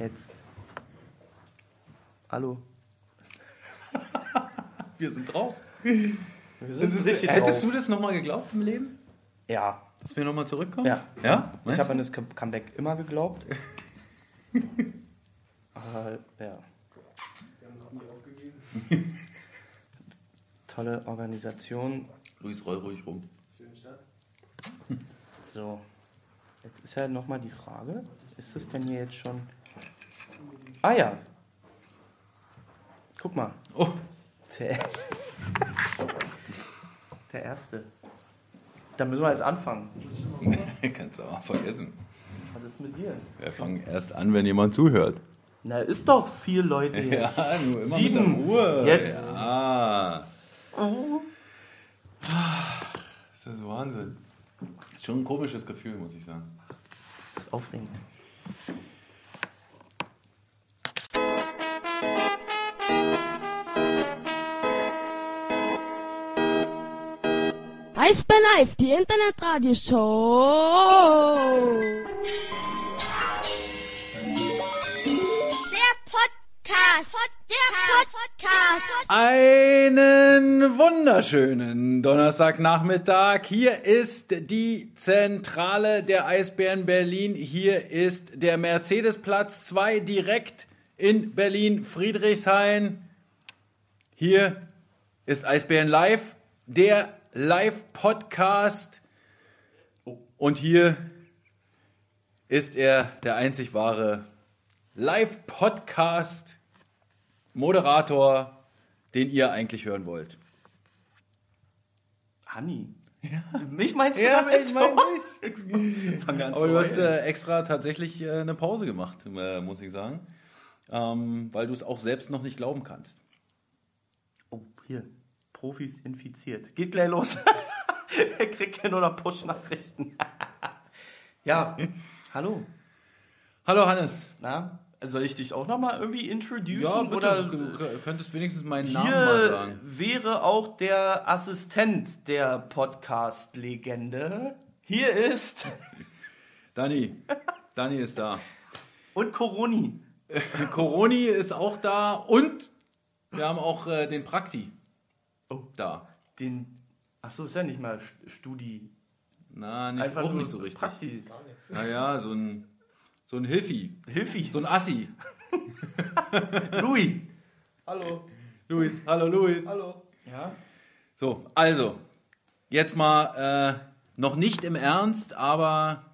Jetzt. Hallo. Wir sind drauf. Wir Das sind ist, richtig hättest drauf. du das nochmal geglaubt im Leben? Ja. Dass wir nochmal zurückkommen? Ja. Ja? Ich habe an das Come- Comeback immer geglaubt. Aber ja. Tolle Organisation. Luis, roll ruhig rum. So. Jetzt ist ja nochmal die Frage, ist es denn hier jetzt schon... Ah ja. Guck mal. Oh, Der, der erste. Da müssen wir jetzt anfangen. kannst du auch vergessen. Was ist mit dir? Wir fangen erst an, wenn jemand zuhört. Na, ist doch vier Leute jetzt. Ja, nur immer Sieben. mit der Ruhe. Jetzt. Ja. Das ist Wahnsinn. Ist schon ein komisches Gefühl, muss ich sagen. Das ist aufregend. Eisbär Live, die Internetradioshow. Der Podcast. Der Podcast. Einen wunderschönen Donnerstagnachmittag. Hier ist die Zentrale der Eisbären Berlin. Hier ist der Mercedesplatz 2 direkt in Berlin Friedrichshain. Hier ist Eisbären Live, der Live-Podcast. Und hier ist er, der einzig wahre Live-Podcast. Moderator, den ihr eigentlich hören wollt. Hanni. Mich meinst du Ja, damit? ich mein nicht. Fang an Aber du hast äh, extra tatsächlich äh, eine Pause gemacht, äh, muss ich sagen. Ähm, weil du es auch selbst noch nicht glauben kannst. Oh, hier. Profis infiziert. Geht gleich los. er kriegt ja nur noch Push-Nachrichten. ja, hallo. Hallo Hannes. Na, soll ich dich auch nochmal irgendwie introducen? Ja, bitte, Oder du könntest wenigstens meinen Namen mal sagen. wäre auch der Assistent der Podcast-Legende. Hier ist Dani. Dani ist da. und Coroni. Coroni ist auch da und wir haben auch äh, den Prakti Oh. da. Den. Achso, ist ja nicht mal St- Studi. Na, nicht, auch nur nicht so richtig. Prakti. Naja, so ein, so ein Hilfi. Hilfi. So ein Assi. Louis. Hallo. Luis, hallo Luis. Hallo. Ja. So, also, jetzt mal äh, noch nicht im Ernst, aber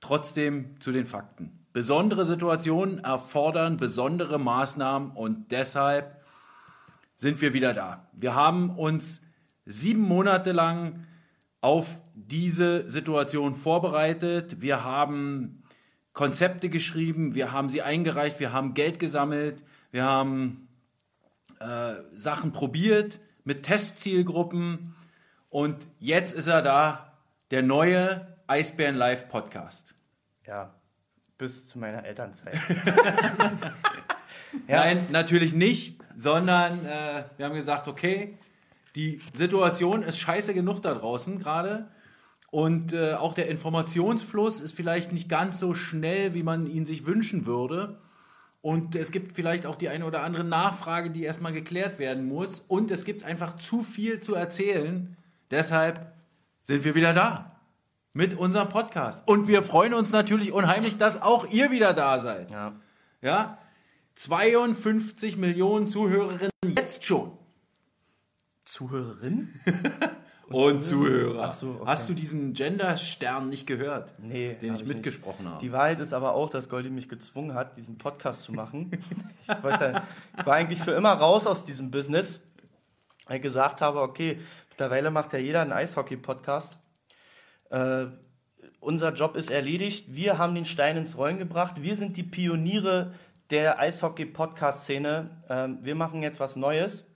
trotzdem zu den Fakten. Besondere Situationen erfordern besondere Maßnahmen und deshalb sind wir wieder da. Wir haben uns sieben Monate lang auf diese Situation vorbereitet. Wir haben Konzepte geschrieben, wir haben sie eingereicht, wir haben Geld gesammelt, wir haben äh, Sachen probiert mit Testzielgruppen und jetzt ist er da, der neue Eisbären Live Podcast. Ja. Bis zu meiner Elternzeit. Nein, natürlich nicht, sondern äh, wir haben gesagt, okay, die Situation ist scheiße genug da draußen gerade und äh, auch der Informationsfluss ist vielleicht nicht ganz so schnell, wie man ihn sich wünschen würde. Und es gibt vielleicht auch die eine oder andere Nachfrage, die erstmal geklärt werden muss. Und es gibt einfach zu viel zu erzählen. Deshalb sind wir wieder da mit unserem Podcast. Und wir freuen uns natürlich unheimlich, dass auch ihr wieder da seid. Ja. Ja, 52 Millionen Zuhörerinnen jetzt schon. Zuhörerin? Und Zuhörer. Ach so, okay. Hast du diesen Gender-Stern nicht gehört? Nee, Den hab ich nicht. mitgesprochen habe. Die Wahrheit ist aber auch, dass Goldi mich gezwungen hat, diesen Podcast zu machen. Ich, wollte, ich war eigentlich für immer raus aus diesem Business, weil ich gesagt habe, okay, mittlerweile macht ja jeder einen Eishockey-Podcast. Äh, unser Job ist erledigt. Wir haben den Stein ins Rollen gebracht. Wir sind die Pioniere der Eishockey-Podcast-Szene. Ähm, wir machen jetzt was Neues.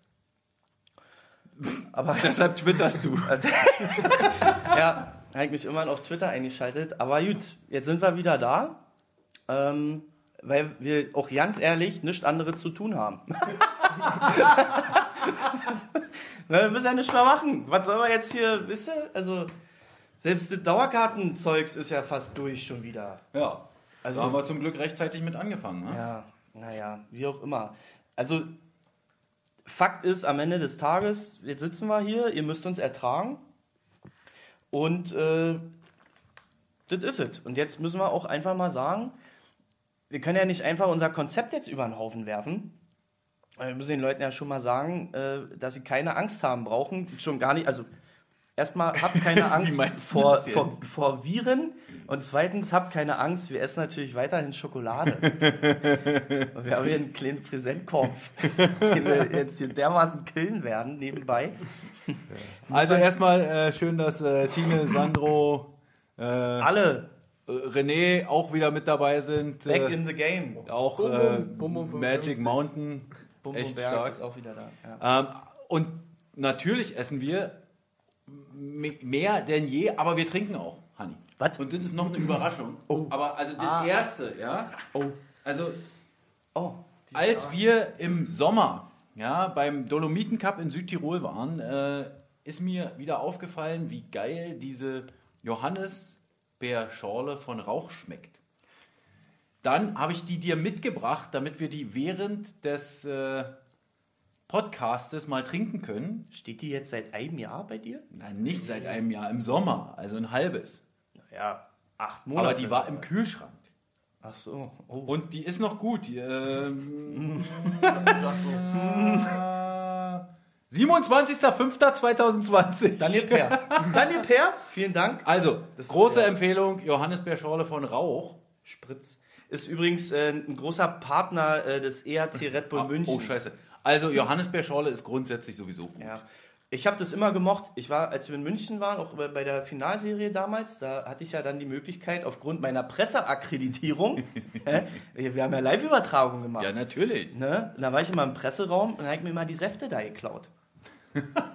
Aber Deshalb twitterst du. ja, habe ich mich immerhin auf Twitter eingeschaltet. Aber gut, jetzt sind wir wieder da. Ähm, weil wir auch ganz ehrlich nichts anderes zu tun haben. Na, wir müssen ja nichts mehr machen. Was soll man jetzt hier, wisst ihr? Also, selbst das Dauerkartenzeugs ist ja fast durch schon wieder. Ja. Da haben wir zum Glück rechtzeitig mit angefangen. Ne? Ja, naja, wie auch immer. Also, Fakt ist, am Ende des Tages, jetzt sitzen wir hier, ihr müsst uns ertragen. Und äh, das ist es. Und jetzt müssen wir auch einfach mal sagen, wir können ja nicht einfach unser Konzept jetzt über den Haufen werfen. Wir müssen den Leuten ja schon mal sagen, äh, dass sie keine Angst haben brauchen. Schon gar nicht, also erstmal habt keine Angst vor, vor, vor Viren und zweitens habt keine Angst, wir essen natürlich weiterhin Schokolade. und wir haben hier einen kleinen Präsentkorb, den wir jetzt hier dermaßen killen werden nebenbei. Also erstmal äh, schön, dass äh, Tine, Sandro, äh, Alle äh, René auch wieder mit dabei sind. back Äh, in the game. auch Bum, äh, bum, Magic 55. Mountain. Bum echt stark. ist auch wieder da. Ja. Ähm, und natürlich essen wir mehr denn je, aber wir trinken auch, Hanni. Was? Und das ist noch eine Überraschung. Aber also das Ah. erste, ja. Oh. Also Oh. als wir im Sommer ja, beim Dolomiten Cup in Südtirol waren, äh, ist mir wieder aufgefallen, wie geil diese Johannisbeerschorle von Rauch schmeckt. Dann habe ich die dir mitgebracht, damit wir die während des äh, Podcastes mal trinken können. Steht die jetzt seit einem Jahr bei dir? Nein, nicht seit einem Jahr, im Sommer, also ein halbes. Ja, acht Monate. Aber die war im Kühlschrank. Ach so. Oh. Und die ist noch gut. Die, ähm, 27.05.2020. Daniel Per. Daniel Per, vielen Dank. Also, ist große ja- Empfehlung, Johannisbeerschorle von Rauch. Spritz. Ist übrigens äh, ein großer Partner äh, des EHC Red Bull Ah, München. Oh, scheiße. Also, Johannisbeerschorle ist grundsätzlich sowieso gut. Ja. Ich habe das immer gemocht. Ich war, als wir in München waren, auch bei der Finalserie damals, da hatte ich ja dann die Möglichkeit, aufgrund meiner Presseakkreditierung, wir haben ja Live-Übertragung gemacht. Ja, natürlich. Ne? Da war ich immer im Presseraum und habe ich mir mal die Säfte da geklaut.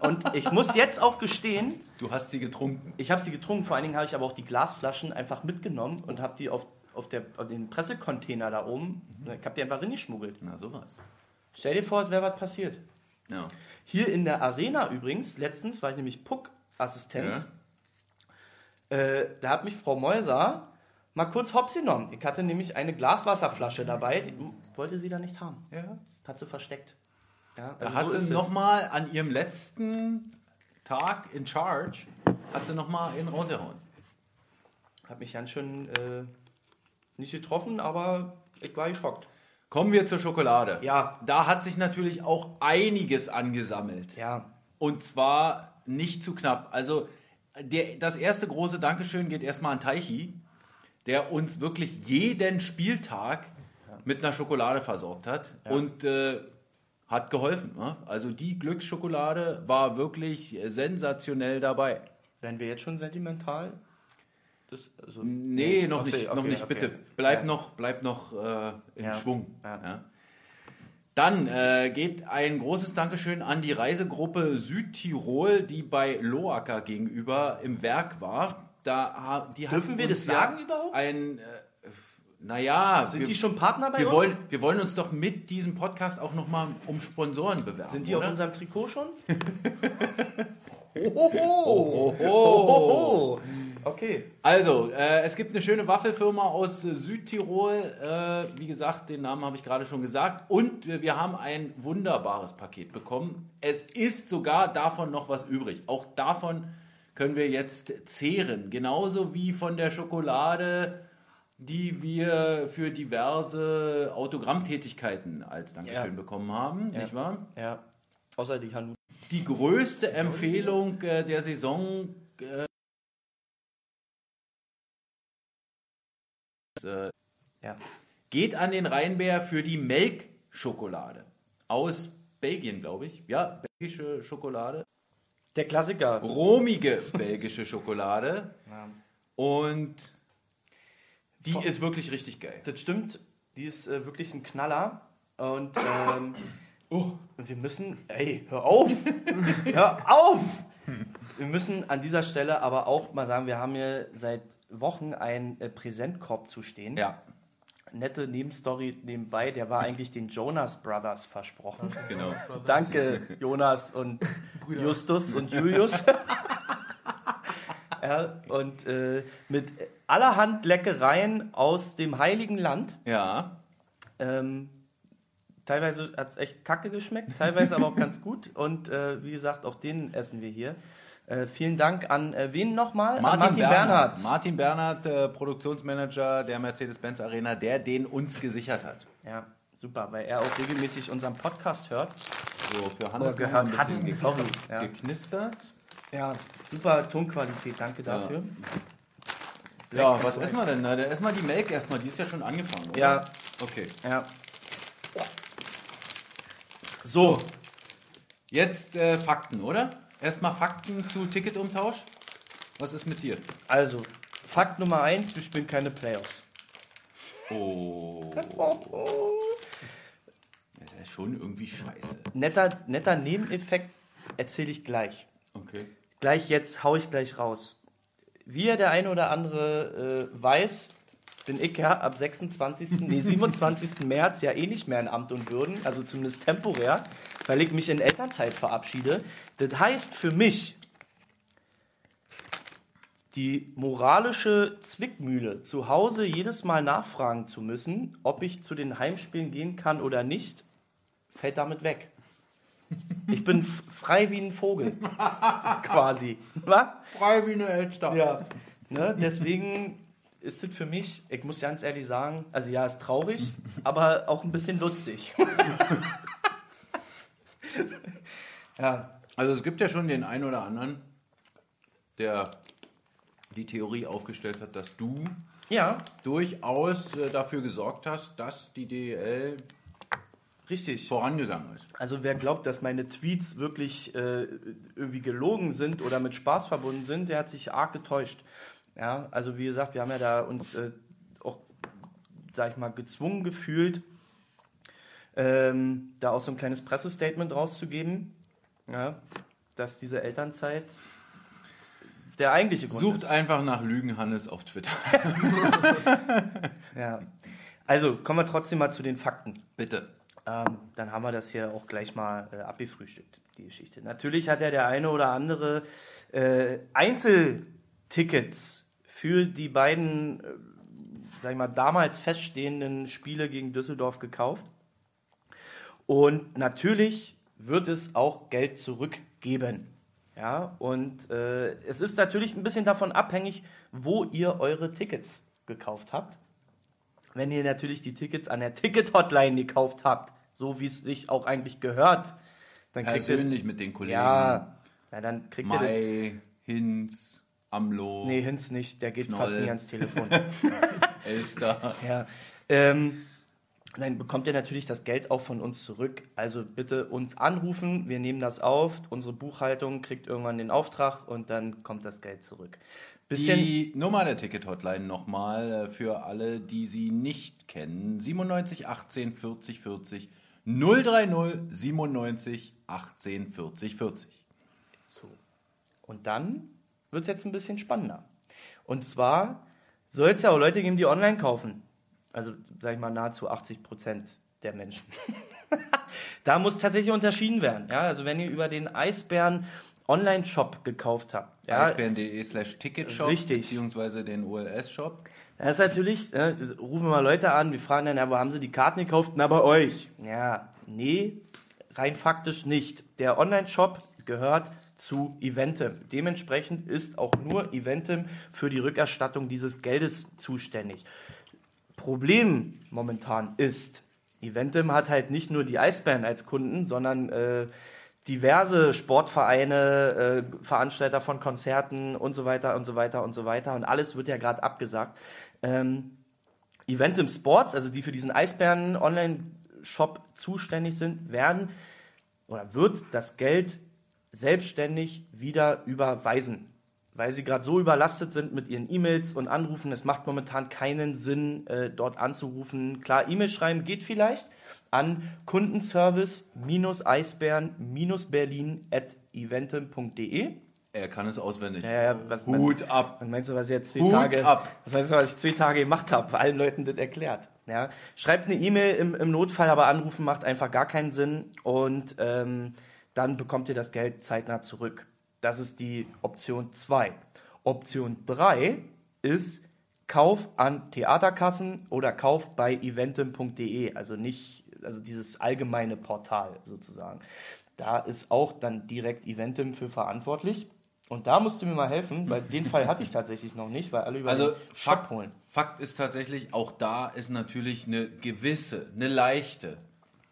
Und ich muss jetzt auch gestehen, Du hast sie getrunken. ich habe sie getrunken, vor allen Dingen habe ich aber auch die Glasflaschen einfach mitgenommen und habe die auf, auf, der, auf den Pressecontainer da oben, ich habe die einfach reingeschmuggelt. Na, sowas. Stell dir vor, es wäre was passiert. Ja. Hier in der Arena übrigens, letztens war ich nämlich Puck-Assistent, äh, da hat mich Frau Meuser mal kurz hops genommen. Ich hatte nämlich eine Glaswasserflasche dabei, die wollte sie da nicht haben. ja. Hat sie versteckt. Ja, Da also hat so sie nochmal an ihrem letzten Tag in Charge, hat sie nochmal ihn rausgehauen. Hat mich ganz schön äh, nicht getroffen, aber ich war geschockt. Kommen wir zur Schokolade. Ja. Da hat sich natürlich auch einiges angesammelt. Ja, Und zwar nicht zu knapp. Also der, das erste große Dankeschön geht erstmal an Teichi, der uns wirklich jeden Spieltag mit einer Schokolade versorgt hat und äh, hat geholfen. Ne? Also die Glücksschokolade war wirklich sensationell dabei. werden wir jetzt schon sentimental? Das, also, Nee, noch Okay, nicht, noch okay, nicht, okay. bitte. Bleib Ja. noch, bleib noch äh, im Ja. Schwung. Ja. Ja. Dann äh, geht ein großes Dankeschön an die Reisegruppe Südtirol, die bei Loacker gegenüber im Werk war. Da, die Dürfen wir das sagen überhaupt? Ein, äh, naja, Sind wir, die schon Partner bei wir, uns? wollen, wir wollen uns doch mit diesem Podcast auch nochmal um Sponsoren bewerben. Sind die oder? auf unserem Trikot schon? Oh, oh. Oh, okay. Also, äh, es gibt eine schöne Waffelfirma aus Südtirol. Äh, wie gesagt, den Namen habe ich gerade schon gesagt. Und wir, wir haben ein wunderbares Paket bekommen. Es ist sogar davon noch was übrig. Auch davon können wir jetzt zehren. Genauso wie von der Schokolade, die wir für diverse Autogrammtätigkeiten als Dankeschön Ja. bekommen haben. Ja. Nicht wahr? Ja, außer die Hanu. Die größte Empfehlung äh, der Saison äh, Ja. geht an den Rheinbär für die Melkschokolade. Aus Belgien, glaube ich. Ja, belgische Schokolade. Der Klassiker. Romige belgische Schokolade. Ja. Und die Vor- ist wirklich richtig geil. Das stimmt, die ist äh, wirklich ein Knaller. Und ähm, Oh. wir müssen, ey, hör auf! hör auf! Wir müssen an dieser Stelle aber auch mal sagen, wir haben hier seit Wochen einen äh, Präsentkorb zu stehen. Ja, Nette Nebenstory nebenbei, der war eigentlich den Jonas Brothers versprochen. genau. Danke, Jonas und Justus und Julius. Ja, und äh, mit allerhand Leckereien aus dem Heiligen Land. Ja. Ähm, teilweise hat es echt kacke geschmeckt, teilweise aber auch ganz gut. Und äh, wie gesagt, auch den essen wir hier. Äh, vielen Dank an äh, wen nochmal? Martin, Martin Bernhard. Bernhard. Martin Bernhard, äh, Produktionsmanager der Mercedes-Benz Arena, der den uns gesichert hat. Ja, super, weil er auch regelmäßig unseren Podcast hört. So, für Hannes mal ein gehört hat. bisschen ge- Sorry. Ja. geknistert. ja, super Tonqualität, danke dafür. Ja, was essen wir denn? Na, da essen wir die Melk erstmal, die ist ja schon angefangen, oder? Ja. Okay. Ja. So, Jetzt äh, Fakten, oder? Erstmal Fakten zu Ticketumtausch. Was ist mit dir? also, Fakt Nummer eins, wir spielen keine Playoffs. Oh. Das ist schon irgendwie scheiße. Netter, netter Nebeneffekt erzähle ich gleich. Okay. Gleich jetzt hau ich gleich raus. Wie ja der eine oder andere äh, weiß, bin ich ja ab 26. nee, 27. März ja eh nicht mehr in Amt und Würden, also zumindest temporär, weil ich mich in Elternzeit verabschiede. Das heißt für mich, die moralische Zwickmühle, zu Hause jedes Mal nachfragen zu müssen, ob ich zu den Heimspielen gehen kann oder nicht, fällt damit weg. Ich bin frei wie ein Vogel. Quasi. Was? Frei wie eine Elster. Ja. Ne, deswegen ist es für mich, ich muss ganz ehrlich sagen, also ja, ist traurig, aber auch ein bisschen lustig. ja, Also es gibt ja schon den einen oder anderen, der die Theorie aufgestellt hat, dass du ja, durchaus äh, dafür gesorgt hast, dass die DEL richtig. vorangegangen ist. Also wer glaubt, dass meine Tweets wirklich äh, irgendwie gelogen sind oder mit Spaß verbunden sind, der hat sich arg getäuscht. Ja, also wie gesagt, wir haben ja da uns äh, auch, sag ich mal, gezwungen gefühlt, ähm, da auch so ein kleines Pressestatement rauszugeben, ja, dass diese Elternzeit der eigentliche Grund Sucht ist. einfach nach Lügen Hannes auf Twitter. Ja. Also kommen wir trotzdem mal zu den Fakten. Bitte. Ähm, dann haben wir das hier auch gleich mal äh, abgefrühstückt, die Geschichte. Natürlich hat ja der eine oder andere äh, Einzeltickets für die beiden, äh, sag ich mal, damals feststehenden Spiele gegen Düsseldorf gekauft. Und natürlich wird es auch Geld zurückgeben. Ja, und äh, es ist natürlich ein bisschen davon abhängig, wo ihr eure Tickets gekauft habt. Wenn ihr natürlich die Tickets an der Ticket-Hotline gekauft habt, so wie es sich auch eigentlich gehört, dann kriegt ihr. Persönlich mit den Kollegen. Ja, na, dann kriegt ihr. Mai, Hinz, Amlo, Nee, Hinz nicht, der geht Knoll. fast nie ans Telefon. Elster. ja. Ähm, dann bekommt ihr natürlich das Geld auch von uns zurück. Also bitte uns anrufen, wir nehmen das auf, unsere Buchhaltung kriegt irgendwann den Auftrag und dann kommt das Geld zurück. Bisschen, Die Nummer der Ticket-Hotline nochmal äh, für alle, die sie nicht kennen. 97 18 40 40 030 97 18 40 40. So. Und dann wird es jetzt ein bisschen spannender. Und zwar soll es ja auch Leute geben, die online kaufen. Also, sag ich mal, nahezu 80 Prozent der Menschen. da muss tatsächlich unterschieden werden. Ja? Also, wenn ihr über den Eisbären Online-Shop gekauft habt, ja, Eisbären.de slash Ticketshop Richtig. beziehungsweise den OLS-Shop. Das ist natürlich, äh, rufen wir mal Leute an, wir fragen dann, ja, wo haben sie die Karten gekauft? Na, bei euch. Ja, nee, rein faktisch nicht. Der Online-Shop gehört zu Eventim. Dementsprechend ist auch nur Eventim für die Rückerstattung dieses Geldes zuständig. Problem momentan ist, Eventim hat halt nicht nur die Eisbären als Kunden, sondern äh, diverse Sportvereine, äh, Veranstalter von Konzerten und so weiter und so weiter und so weiter. Und alles wird ja gerade abgesagt. Ähm, Eventim Sports, also die für diesen Eisbären Online-Shop zuständig sind, werden oder wird das Geld selbstständig wieder überweisen. Weil sie gerade so überlastet sind mit ihren E-Mails und Anrufen. Es macht momentan keinen Sinn, äh, dort anzurufen. Klar, E-Mail schreiben geht vielleicht an kundenservice-eisbären-berlin at eventim.de. Er kann es auswendig. Ja, ja, was, Hut ab. was meinst du, was ich jetzt zwei Hut Tage, ab. was meinst du, was ich zwei Tage gemacht habe? Allen Leuten das erklärt. Ja? Schreibt eine E-Mail im, im Notfall, aber anrufen macht einfach gar keinen Sinn und ähm, dann bekommt ihr das Geld zeitnah zurück. Das ist die Option 2. Option 3 ist Kauf an Theaterkassen oder Kauf bei eventim.de, also nicht, also dieses allgemeine Portal sozusagen. Da ist auch dann direkt Eventim für verantwortlich. Und da musst du mir mal helfen, weil den Fall hatte ich tatsächlich noch nicht, weil alle über Also den Shop Fakt, holen. Fakt ist tatsächlich, auch da ist natürlich eine gewisse, eine leichte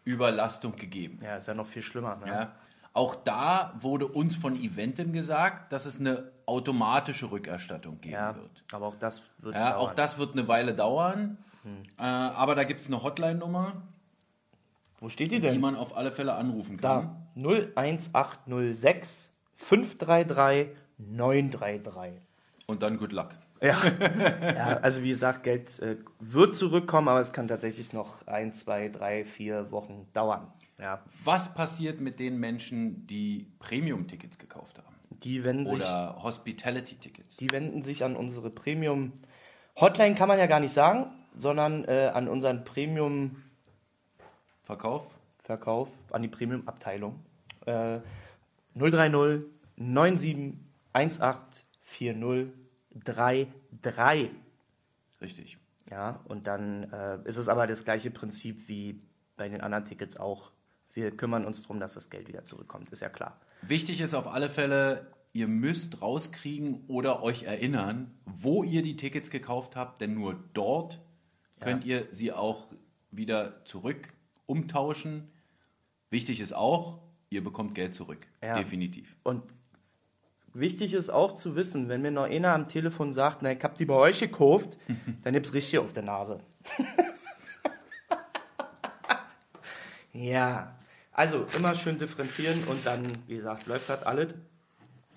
Überlastung gegeben. Ja, ist ja noch viel schlimmer. Ne? Ja. Auch da wurde uns von Eventim gesagt, dass es eine automatische Rückerstattung geben Ja, wird. aber auch das wird Ja, dauern. auch das wird eine Weile dauern. Hm. Äh, aber da gibt es eine Hotline-Nummer, Wo steht die die denn? man auf alle Fälle anrufen kann. Da. 01806 533 933. Und dann good luck. Ja. ja, also wie gesagt, Geld äh, wird zurückkommen, aber es kann tatsächlich noch ein, zwei, drei, vier Wochen dauern. Ja, Was passiert mit den Menschen, die Premium-Tickets gekauft haben? die wenden sich, Oder Hospitality-Tickets? die wenden sich an unsere Premium Hotline kann man ja gar nicht sagen, sondern äh, an unseren Premium Verkauf? Verkauf, an die Premium Abteilung. Äh, 030 97 18 40 33. Richtig. Ja, und dann äh, ist es aber das gleiche Prinzip wie bei den anderen Tickets auch. Wir kümmern uns darum, dass das Geld wieder zurückkommt, ist ja klar. Wichtig ist auf alle Fälle, ihr müsst rauskriegen oder euch erinnern, wo ihr die Tickets gekauft habt, denn nur dort könnt ihr sie auch wieder zurück umtauschen. Wichtig ist auch, ihr bekommt Geld zurück. Ja. Definitiv. Und wichtig ist auch zu wissen, wenn mir noch einer am Telefon sagt, na, ich hab die bei euch gekauft, dann gibt's richtig auf der Nase. ja, also immer schön differenzieren und dann, wie gesagt, läuft das alles.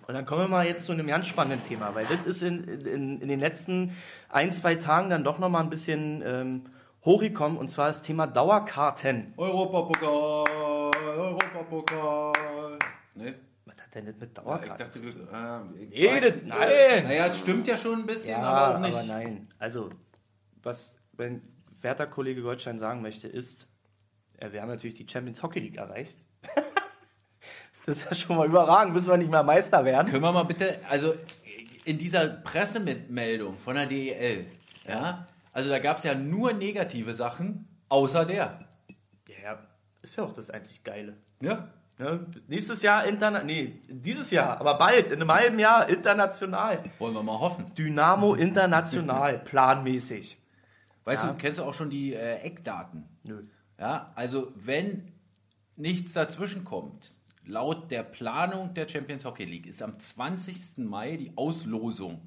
Und dann kommen wir mal jetzt zu einem ganz spannenden Thema, weil das ist in, in, in den letzten ein, zwei Tagen dann doch nochmal ein bisschen ähm, hochgekommen und zwar das Thema Dauerkarten. Europapokal, Europapokal. Ne? Was hat denn das mit Ja, ich Dauerkarten? dachte, wir, äh, Nee, das- nein. Naja, es stimmt ja schon ein bisschen, Ja, aber auch nicht. aber nein. Also, was mein werter Kollege Goldstein sagen möchte, ist, wir haben natürlich die Champions Hockey League erreicht. das ist ja schon mal überragend, müssen wir nicht mehr Meister werden. Können wir mal bitte, also in dieser Pressemitmeldung von der DEL, ja, also da gab es ja nur negative Sachen, außer der. Ja, ja, ist ja auch das einzig Geile. Ja. Ne? Nächstes Jahr international, nee, dieses Jahr, aber bald, in einem halben Jahr international. Wollen wir mal hoffen. Dynamo international, planmäßig. Weißt Ja. du, kennst du auch schon die äh, Eckdaten? Nö. Ja, also wenn nichts dazwischen kommt, laut der Planung der Champions Hockey League ist am 20. Mai die Auslosung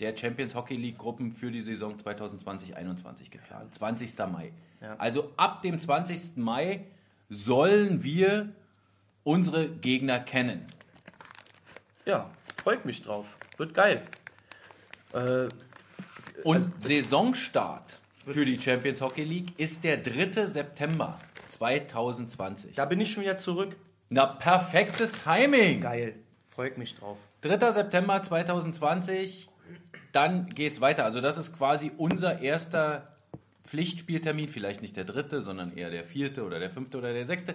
der Champions Hockey League Gruppen für die Saison 2020-21 geplant. 20. Mai. Ja. Also ab dem 20. Mai sollen wir unsere Gegner kennen. Ja, freut mich drauf. Wird geil. Äh, Und Saisonstart für die Champions Hockey League ist der 3. September 2020. da bin ich schon wieder zurück. Na, perfektes Timing. Geil. Freut mich drauf. 3. September 2020, dann geht's weiter. Also das ist quasi unser erster Pflichtspieltermin, vielleicht nicht der dritte, sondern eher der vierte oder der fünfte oder der sechste.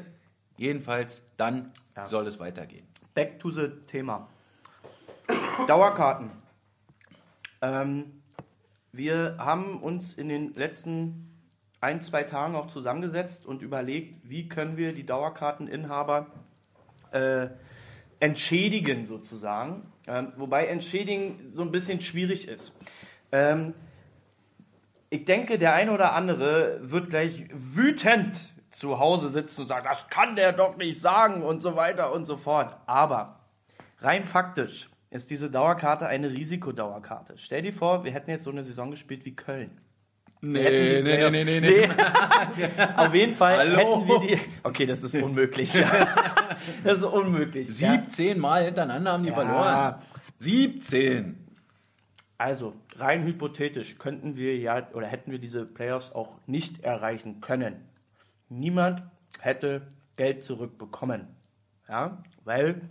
Jedenfalls, dann Ja. soll es weitergehen. Back to the Thema. Dauerkarten. Ähm, wir haben uns in den letzten ein, zwei Tagen auch zusammengesetzt und überlegt, wie können wir die Dauerkarteninhaber äh, entschädigen sozusagen. Ähm, wobei entschädigen so ein bisschen schwierig ist. Ähm, ich denke, der eine oder andere wird gleich wütend zu Hause sitzen und sagen, das kann der doch nicht sagen und so weiter und so fort. Aber rein faktisch ist diese Dauerkarte eine Risikodauerkarte. Stell dir vor, wir hätten jetzt so eine Saison gespielt wie Köln. Wir hätten die Playoffs- Auf jeden Fall Hallo? hätten wir die. Okay, das ist unmöglich. das ist unmöglich. Ja. 17 Mal hintereinander haben die Ja. verloren. 17. Also, rein hypothetisch könnten wir ja oder hätten wir diese Playoffs auch nicht erreichen können. Niemand hätte Geld zurückbekommen. Ja, weil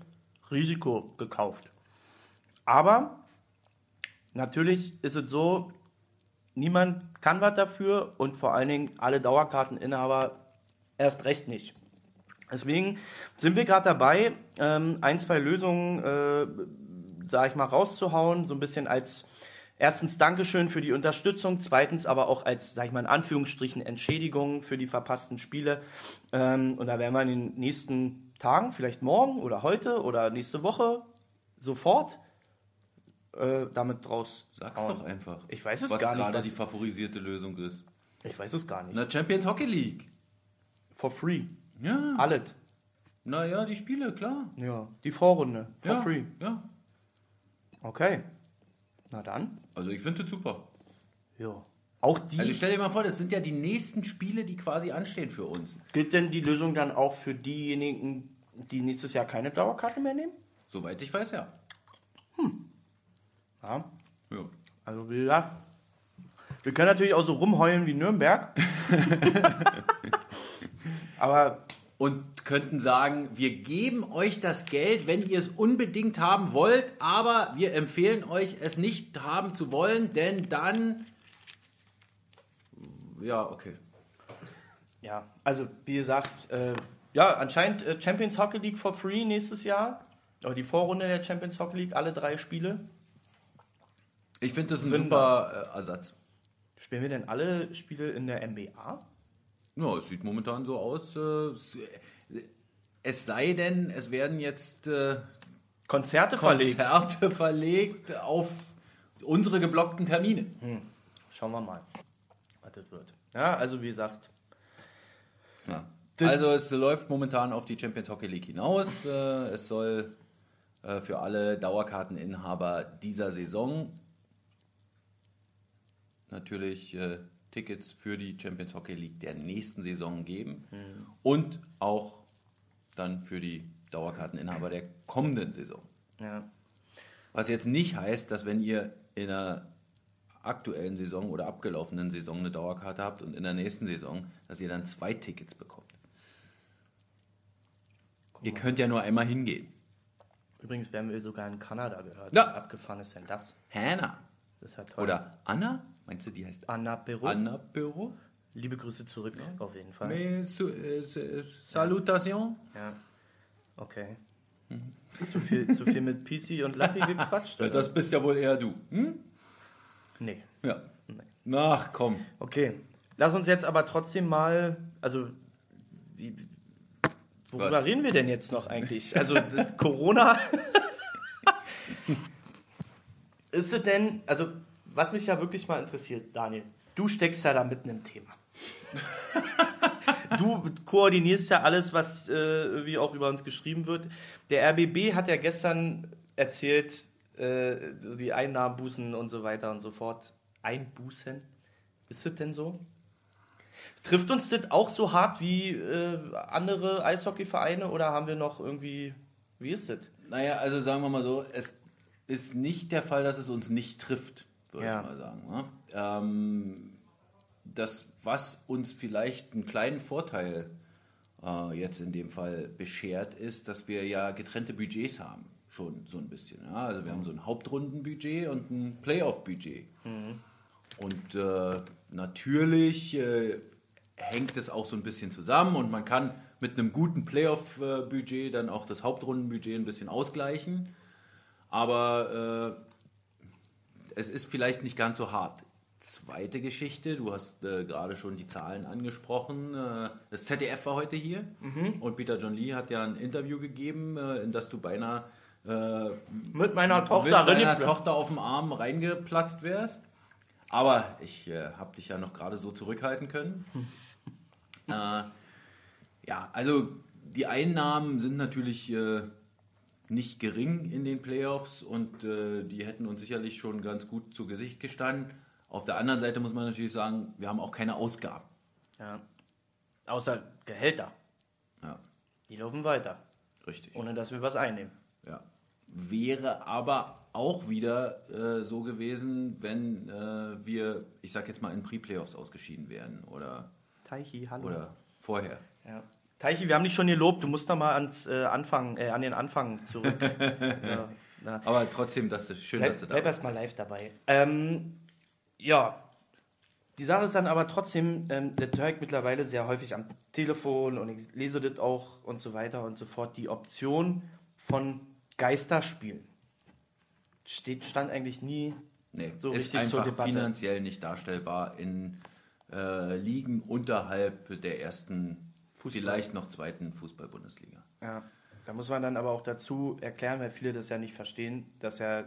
Risiko gekauft. Aber natürlich ist es so, niemand kann was dafür und vor allen Dingen alle Dauerkarteninhaber erst recht nicht. Deswegen sind wir gerade dabei, ähm, ein, zwei Lösungen äh, sag ich mal, rauszuhauen, so ein bisschen als erstens Dankeschön für die Unterstützung, zweitens aber auch als, sag ich mal, in Anführungsstrichen Entschädigung für die verpassten Spiele. Ähm, und da werden wir in den nächsten Tagen, vielleicht morgen oder heute oder nächste Woche sofort äh, damit draus. Sag's hauen. doch einfach. Ich weiß es gar nicht, gerade was- die favorisierte Lösung ist. Ich weiß es gar nicht. Na, Champions Hockey League. For free. Ja. Alles. Naja, die Spiele, klar. Ja. Die Vorrunde. For ja. free. Ja. Okay. Na dann. Also ich finde das super. Ja. Auch die. Also stell dir mal vor, das sind ja die nächsten Spiele, die quasi anstehen für uns. gilt denn die Lösung dann auch für diejenigen, die nächstes Jahr keine Dauerkarte mehr nehmen? Soweit ich weiß, ja. Ja. ja. Also wie gesagt, wir können natürlich auch so rumheulen wie Nürnberg. Aber Und könnten sagen, wir geben euch das Geld, wenn ihr es unbedingt haben wollt, aber wir empfehlen euch, es nicht haben zu wollen, denn dann... Ja, okay. ja, also wie gesagt, äh, ja, anscheinend äh, Champions Hockey League for free nächstes Jahr. Oder die Vorrunde der Champions Hockey League, alle drei Spiele. Ich finde das ein super äh, Ersatz. Spielen wir denn alle Spiele in der NBA? Ja, es sieht momentan so aus. Äh, es- es sei denn, es werden jetzt äh, Konzerte verlegt. Konzerte verlegt auf unsere geblockten Termine. Schauen wir mal, was das wird. Ja, also wie gesagt, Ja. Also es läuft momentan auf die Champions Hockey League hinaus. Äh, Es soll äh, für alle Dauerkarteninhaber dieser Saison natürlich äh, Tickets für die Champions Hockey League der nächsten Saison geben und auch dann für die Dauerkarteninhaber der kommenden Saison. ja, Was jetzt nicht heißt, dass wenn ihr in der aktuellen Saison oder abgelaufenen Saison eine Dauerkarte habt und in der nächsten Saison, dass ihr dann zwei Tickets bekommt. Ihr könnt ja nur einmal hingehen. übrigens werden wir sogar in Kanada gehört. Ja. Abgefahren ist denn das? Hannah. Das ist ja toll. Oder Anna? Meinst du, die heißt Anna Perot. Anna Büro? Liebe Grüße zurück, auf jeden Fall. Mais, su- äh, s- Salutation? Ja. Okay. Zu, viel, zu viel mit PC und Lappi gequatscht? Ja, oder? das bist ja wohl eher du. Hm? Nee. Ja. Ach komm. Okay. Lass uns jetzt aber trotzdem mal, also, wie, worüber Was? reden wir denn jetzt noch eigentlich? Also, Corona. Ist es denn, also, was mich ja wirklich mal interessiert, Daniel, du steckst ja da mitten im Thema. du koordinierst ja alles, was äh, wie auch über uns geschrieben wird. Der RBB hat ja gestern erzählt, äh, die Einnahmenbußen und so weiter und so fort. Einbußen? Ist das denn so? Trifft uns das auch so hart wie äh, andere Eishockeyvereine oder haben wir noch irgendwie, wie ist das? Naja, also sagen wir mal so, es ist nicht der Fall, dass es uns nicht trifft, würde Ja. ich mal sagen. Ne? Ähm, das, was uns vielleicht einen kleinen Vorteil äh, jetzt in dem Fall beschert, ist, dass wir ja getrennte Budgets haben. Schon so ein bisschen. Ja? Also wir haben so ein Hauptrundenbudget und ein Playoff-Budget. Und äh, natürlich äh, hängt es auch so ein bisschen zusammen und man kann mit einem guten Playoff-Budget dann auch das Hauptrundenbudget ein bisschen ausgleichen. Aber äh, es ist vielleicht nicht ganz so hart. Zweite Geschichte, du hast äh, gerade schon die Zahlen angesprochen. Äh, das ZDF war heute hier und Peter John Lee hat ja ein Interview gegeben, äh, in das du beinahe äh, Mit meiner Tochter mit deiner Tochter auf dem Arm reingeplatzt wärst. Aber ich äh, habe dich ja noch gerade so zurückhalten können. äh, ja, also die Einnahmen sind natürlich nicht gering in den Playoffs und äh, die hätten uns sicherlich schon ganz gut zu Gesicht gestanden. Auf der anderen Seite muss man natürlich sagen, wir haben auch keine Ausgaben. Ja. Außer Gehälter. Ja, Die laufen weiter, richtig. ohne dass wir was einnehmen. Ja. Wäre aber auch wieder äh, so gewesen, wenn äh, wir, ich sag jetzt mal, in Pre-Playoffs ausgeschieden wären oder, Taichi, hallo. oder vorher. Ja. Taichi, wir haben dich schon gelobt, du musst noch mal ans äh, Anfang, äh, an den Anfang zurück. ja, na. Aber trotzdem, das ist schön, dass Bleib, du da bleib bist. erst mal live dabei. Ähm, ja, die Sache ist dann aber trotzdem, ähm, höre ich mittlerweile sehr häufig am Telefon und ich lese das auch und so weiter und so fort, die Option von Geisterspielen. steht, stand eigentlich nie Nee, so ist richtig zur Debatte. finanziell nicht darstellbar in äh, Ligen unterhalb der ersten, vielleicht noch zweiten Fußball-Bundesliga. Ja, da muss man dann aber auch dazu erklären, weil viele das ja nicht verstehen, dass ja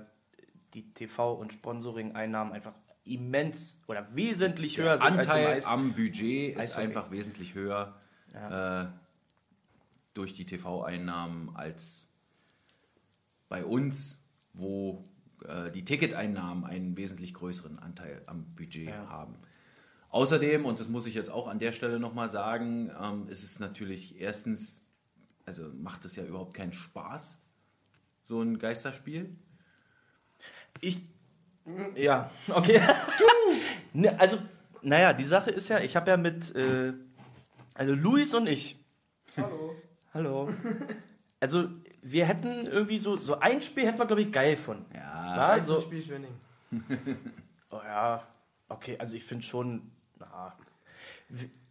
die TV- und Sponsoring-Einnahmen einfach immens oder wesentlich höher sind Anteil als am Budget ist einfach wesentlich höher äh, durch die TV-Einnahmen als bei uns, wo äh, die Ticketeinnahmen einen wesentlich größeren Anteil am Budget Ja. haben. Außerdem, und das muss ich jetzt auch an der Stelle nochmal sagen, ähm, ist es natürlich erstens, also macht es ja überhaupt keinen Spaß, so ein Geisterspiel. Ich. Ja, okay. du! Ne, also, naja, die Sache ist ja, ich habe ja mit. Äh, also, Luis und ich. Hallo. Hallo. Also, wir hätten irgendwie so. So ein Spiel hätten wir, glaube ich, geil von. Ja, Also, so, Spiel Schwenning. oh ja, okay, also ich finde schon. Na,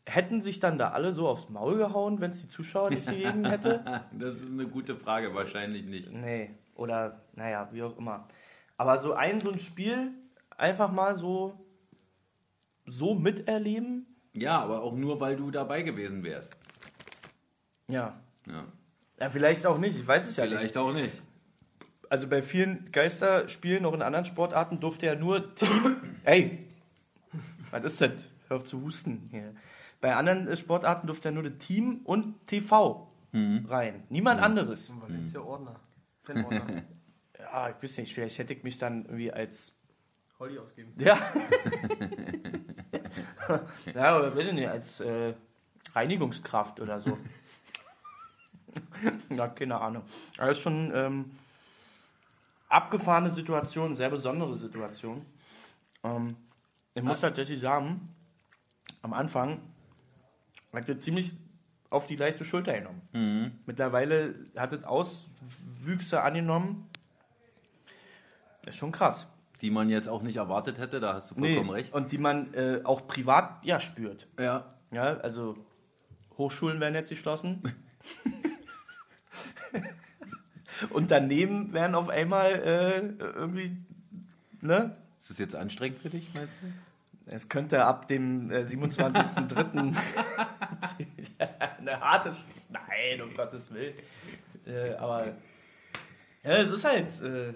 hätten sich dann da alle so aufs Maul gehauen, wenn es die Zuschauer nicht gegeben hätte? das ist eine gute Frage, wahrscheinlich nicht. Nee, oder naja, wie auch immer. Aber so ein, so ein Spiel einfach mal so, so miterleben, Ja, aber auch nur, weil du dabei gewesen wärst. ja. Ja. Ja, vielleicht auch nicht, ich weiß es ja nicht. Vielleicht auch nicht. Also bei vielen Geisterspielen, noch in anderen Sportarten, durfte ja nur Team. Ey! Was ist das? Hör auf zu husten hier. Bei anderen äh, Sportarten durfte ja nur das Team und TV rein. Niemand anderes. Und Valencia Ordner. Fan-Ordner. Ja, ich weiß nicht, vielleicht hätte ich mich dann irgendwie als Holly ausgeben. Ja. ja, oder weiß ich nicht, als äh, Reinigungskraft oder so. ja, keine Ahnung. Aber das ist schon ähm, abgefahrene Situation, sehr besondere Situation. Ähm, ich muss tatsächlich sagen, am Anfang hat er ziemlich auf die leichte Schulter genommen. Mittlerweile hat es Auswüchse angenommen. Das ist schon krass. Die man jetzt auch nicht erwartet hätte, da hast du vollkommen recht. Und die man äh, auch privat ja spürt. Ja. Ja, also Hochschulen werden jetzt geschlossen. Unternehmen werden auf einmal äh, irgendwie, ne? Ist das jetzt anstrengend für dich, meinst du? Es könnte ab dem äh, 27.03. eine harte. Sch Nein, um Gottes Willen. Äh, aber ja, es ist halt äh,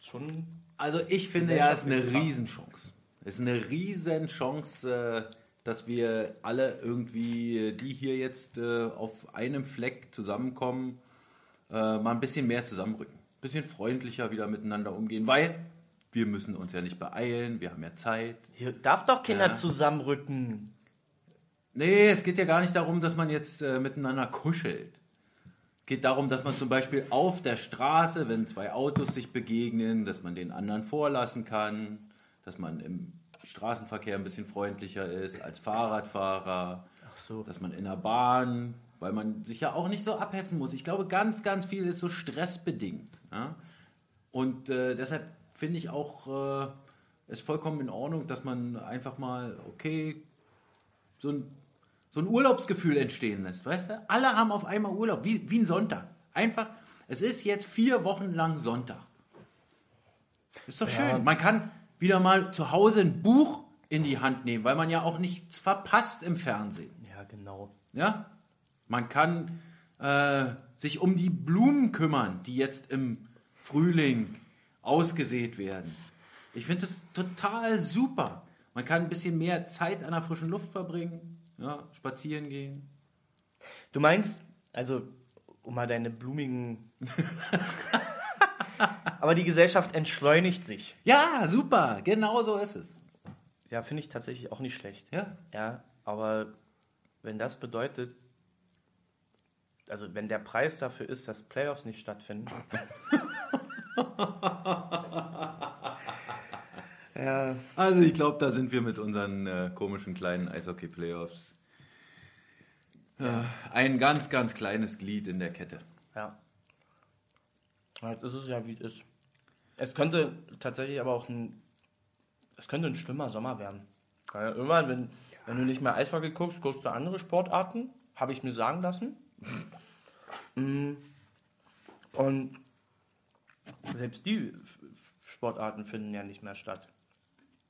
schon. Also ich finde ja, es ist eine krass. Riesenchance. Es ist eine Riesenchance, äh, dass wir alle irgendwie, äh, die hier jetzt äh, auf einem Fleck zusammenkommen, äh, mal ein bisschen mehr zusammenrücken. Ein bisschen freundlicher wieder miteinander umgehen, weil wir müssen uns ja nicht beeilen, wir haben ja Zeit. Hier darf doch Kinder Ja. zusammenrücken. Nee, es geht ja gar nicht darum, dass man jetzt äh, miteinander kuschelt. Es geht darum, dass man zum Beispiel auf der Straße, wenn zwei Autos sich begegnen, dass man den anderen vorlassen kann, dass man im Straßenverkehr ein bisschen freundlicher ist als Fahrradfahrer, so. dass man in der Bahn, weil man sich ja auch nicht so abhetzen muss. Ich glaube, ganz, ganz viel ist so stressbedingt. Ja? Und äh, deshalb finde ich auch äh, es vollkommen in Ordnung, dass man einfach mal, okay, so ein, so ein Urlaubsgefühl entstehen lässt, weißt du? Alle haben auf einmal Urlaub, wie, wie ein Sonntag. Einfach, es ist jetzt vier Wochen lang Sonntag. Ist doch schön. Man kann wieder mal zu Hause ein Buch in die Hand nehmen, weil man ja auch nichts verpasst im Fernsehen. Ja, genau. Ja? Man kann äh, sich um die Blumen kümmern, die jetzt im Frühling ausgesät werden. Ich finde das total super. Man kann ein bisschen mehr Zeit an der frischen Luft verbringen, ja, spazieren gehen. Du meinst, also, um mal deine blumigen. Aber die Gesellschaft entschleunigt sich. Ja, super, genau so ist es. Ja, finde ich tatsächlich auch nicht schlecht. Ja. Ja, aber wenn das bedeutet, also wenn der Preis dafür ist, dass Playoffs nicht stattfinden. ja, Also ich glaube, da sind wir mit unseren äh, komischen kleinen Eishockey-Playoffs äh, ein ganz, ganz kleines Glied in der Kette. ja. Jetzt ist es ja, wie es ist. Es könnte tatsächlich aber auch ein, es könnte ein schlimmer Sommer werden. Weil irgendwann, wenn, wenn du nicht mehr Eishockey guckst, guckst du andere Sportarten, habe ich mir sagen lassen. Mm. Und selbst die Sportarten finden ja nicht mehr statt.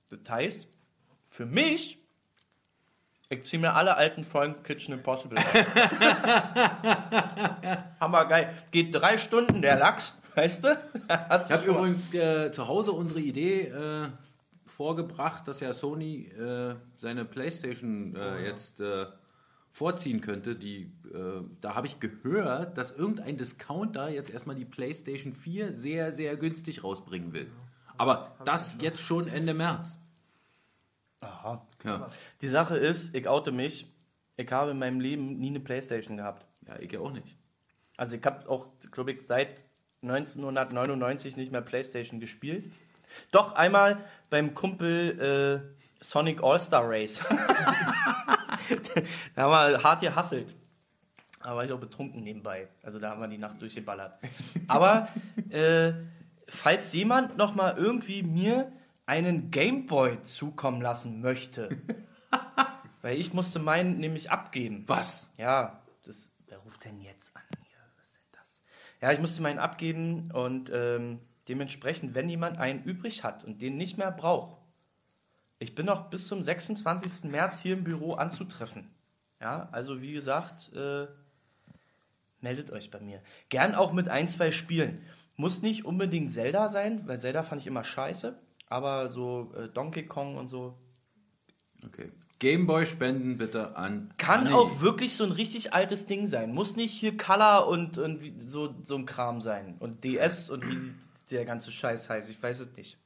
Das heißt, für mich, ich ziehe mir alle alten Folgen Kitchen Impossible rein. Hammergeil. Geht drei Stunden der Lachs, weißt du? Hast Ich habe übrigens äh, zu Hause unsere Idee äh, vorgebracht, dass ja Sony äh, seine PlayStation äh, jetzt äh, vorziehen könnte. Die, äh, da habe ich gehört, dass irgendein Discounter jetzt erstmal die PlayStation 4 sehr, sehr günstig rausbringen will. Aber das jetzt schon Ende März. Aha. Ja, Die Sache ist, ich oute mich, ich habe in meinem Leben nie eine Playstation gehabt. ja ich ja auch nicht. Also ich habe auch, glaube ich, seit 1999 nicht mehr Playstation gespielt. Doch einmal beim Kumpel äh, Sonic All-Star Race. da haben wir hart gehasselt. Da war ich auch betrunken nebenbei. Also da haben wir die Nacht durchgeballert. Aber äh, falls jemand noch mal irgendwie mir einen Gameboy zukommen lassen möchte, weil ich musste meinen nämlich abgeben. Was? Ja, das, wer ruft denn jetzt an hier? Was ist denn das? Ja, ich musste meinen abgeben und ähm, dementsprechend, wenn jemand einen übrig hat und den nicht mehr braucht, ich bin noch bis zum 26. März hier im Büro anzutreffen. Ja, also wie gesagt, äh, meldet euch bei mir. Gern auch mit ein, zwei Spielen. Muss nicht unbedingt Zelda sein, weil Zelda fand ich immer scheiße. Aber so äh, Donkey Kong und so, Okay. Gameboy spenden bitte an. Kann Anni. auch wirklich so ein richtig altes Ding sein. Muss nicht hier Color und, und so, so ein Kram sein. Und DS und wie der ganze Scheiß heißt. Ich weiß es nicht.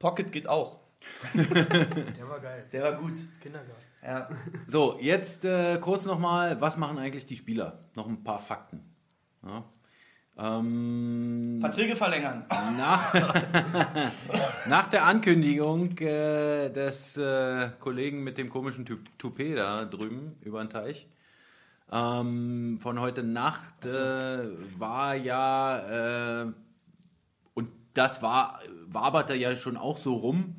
Pocket geht auch. Der war geil. Der war gut. Kindergarten. Ja. So, jetzt äh, kurz nochmal, was machen eigentlich die Spieler? Noch ein paar Fakten. Ja. Ähm, Verträge verlängern. nach, nach der Ankündigung äh, des äh, Kollegen mit dem komischen Tou- Toupet da drüben über den Teich ähm, von heute Nacht äh, war ja, äh, und das war, waberte ja schon auch so rum,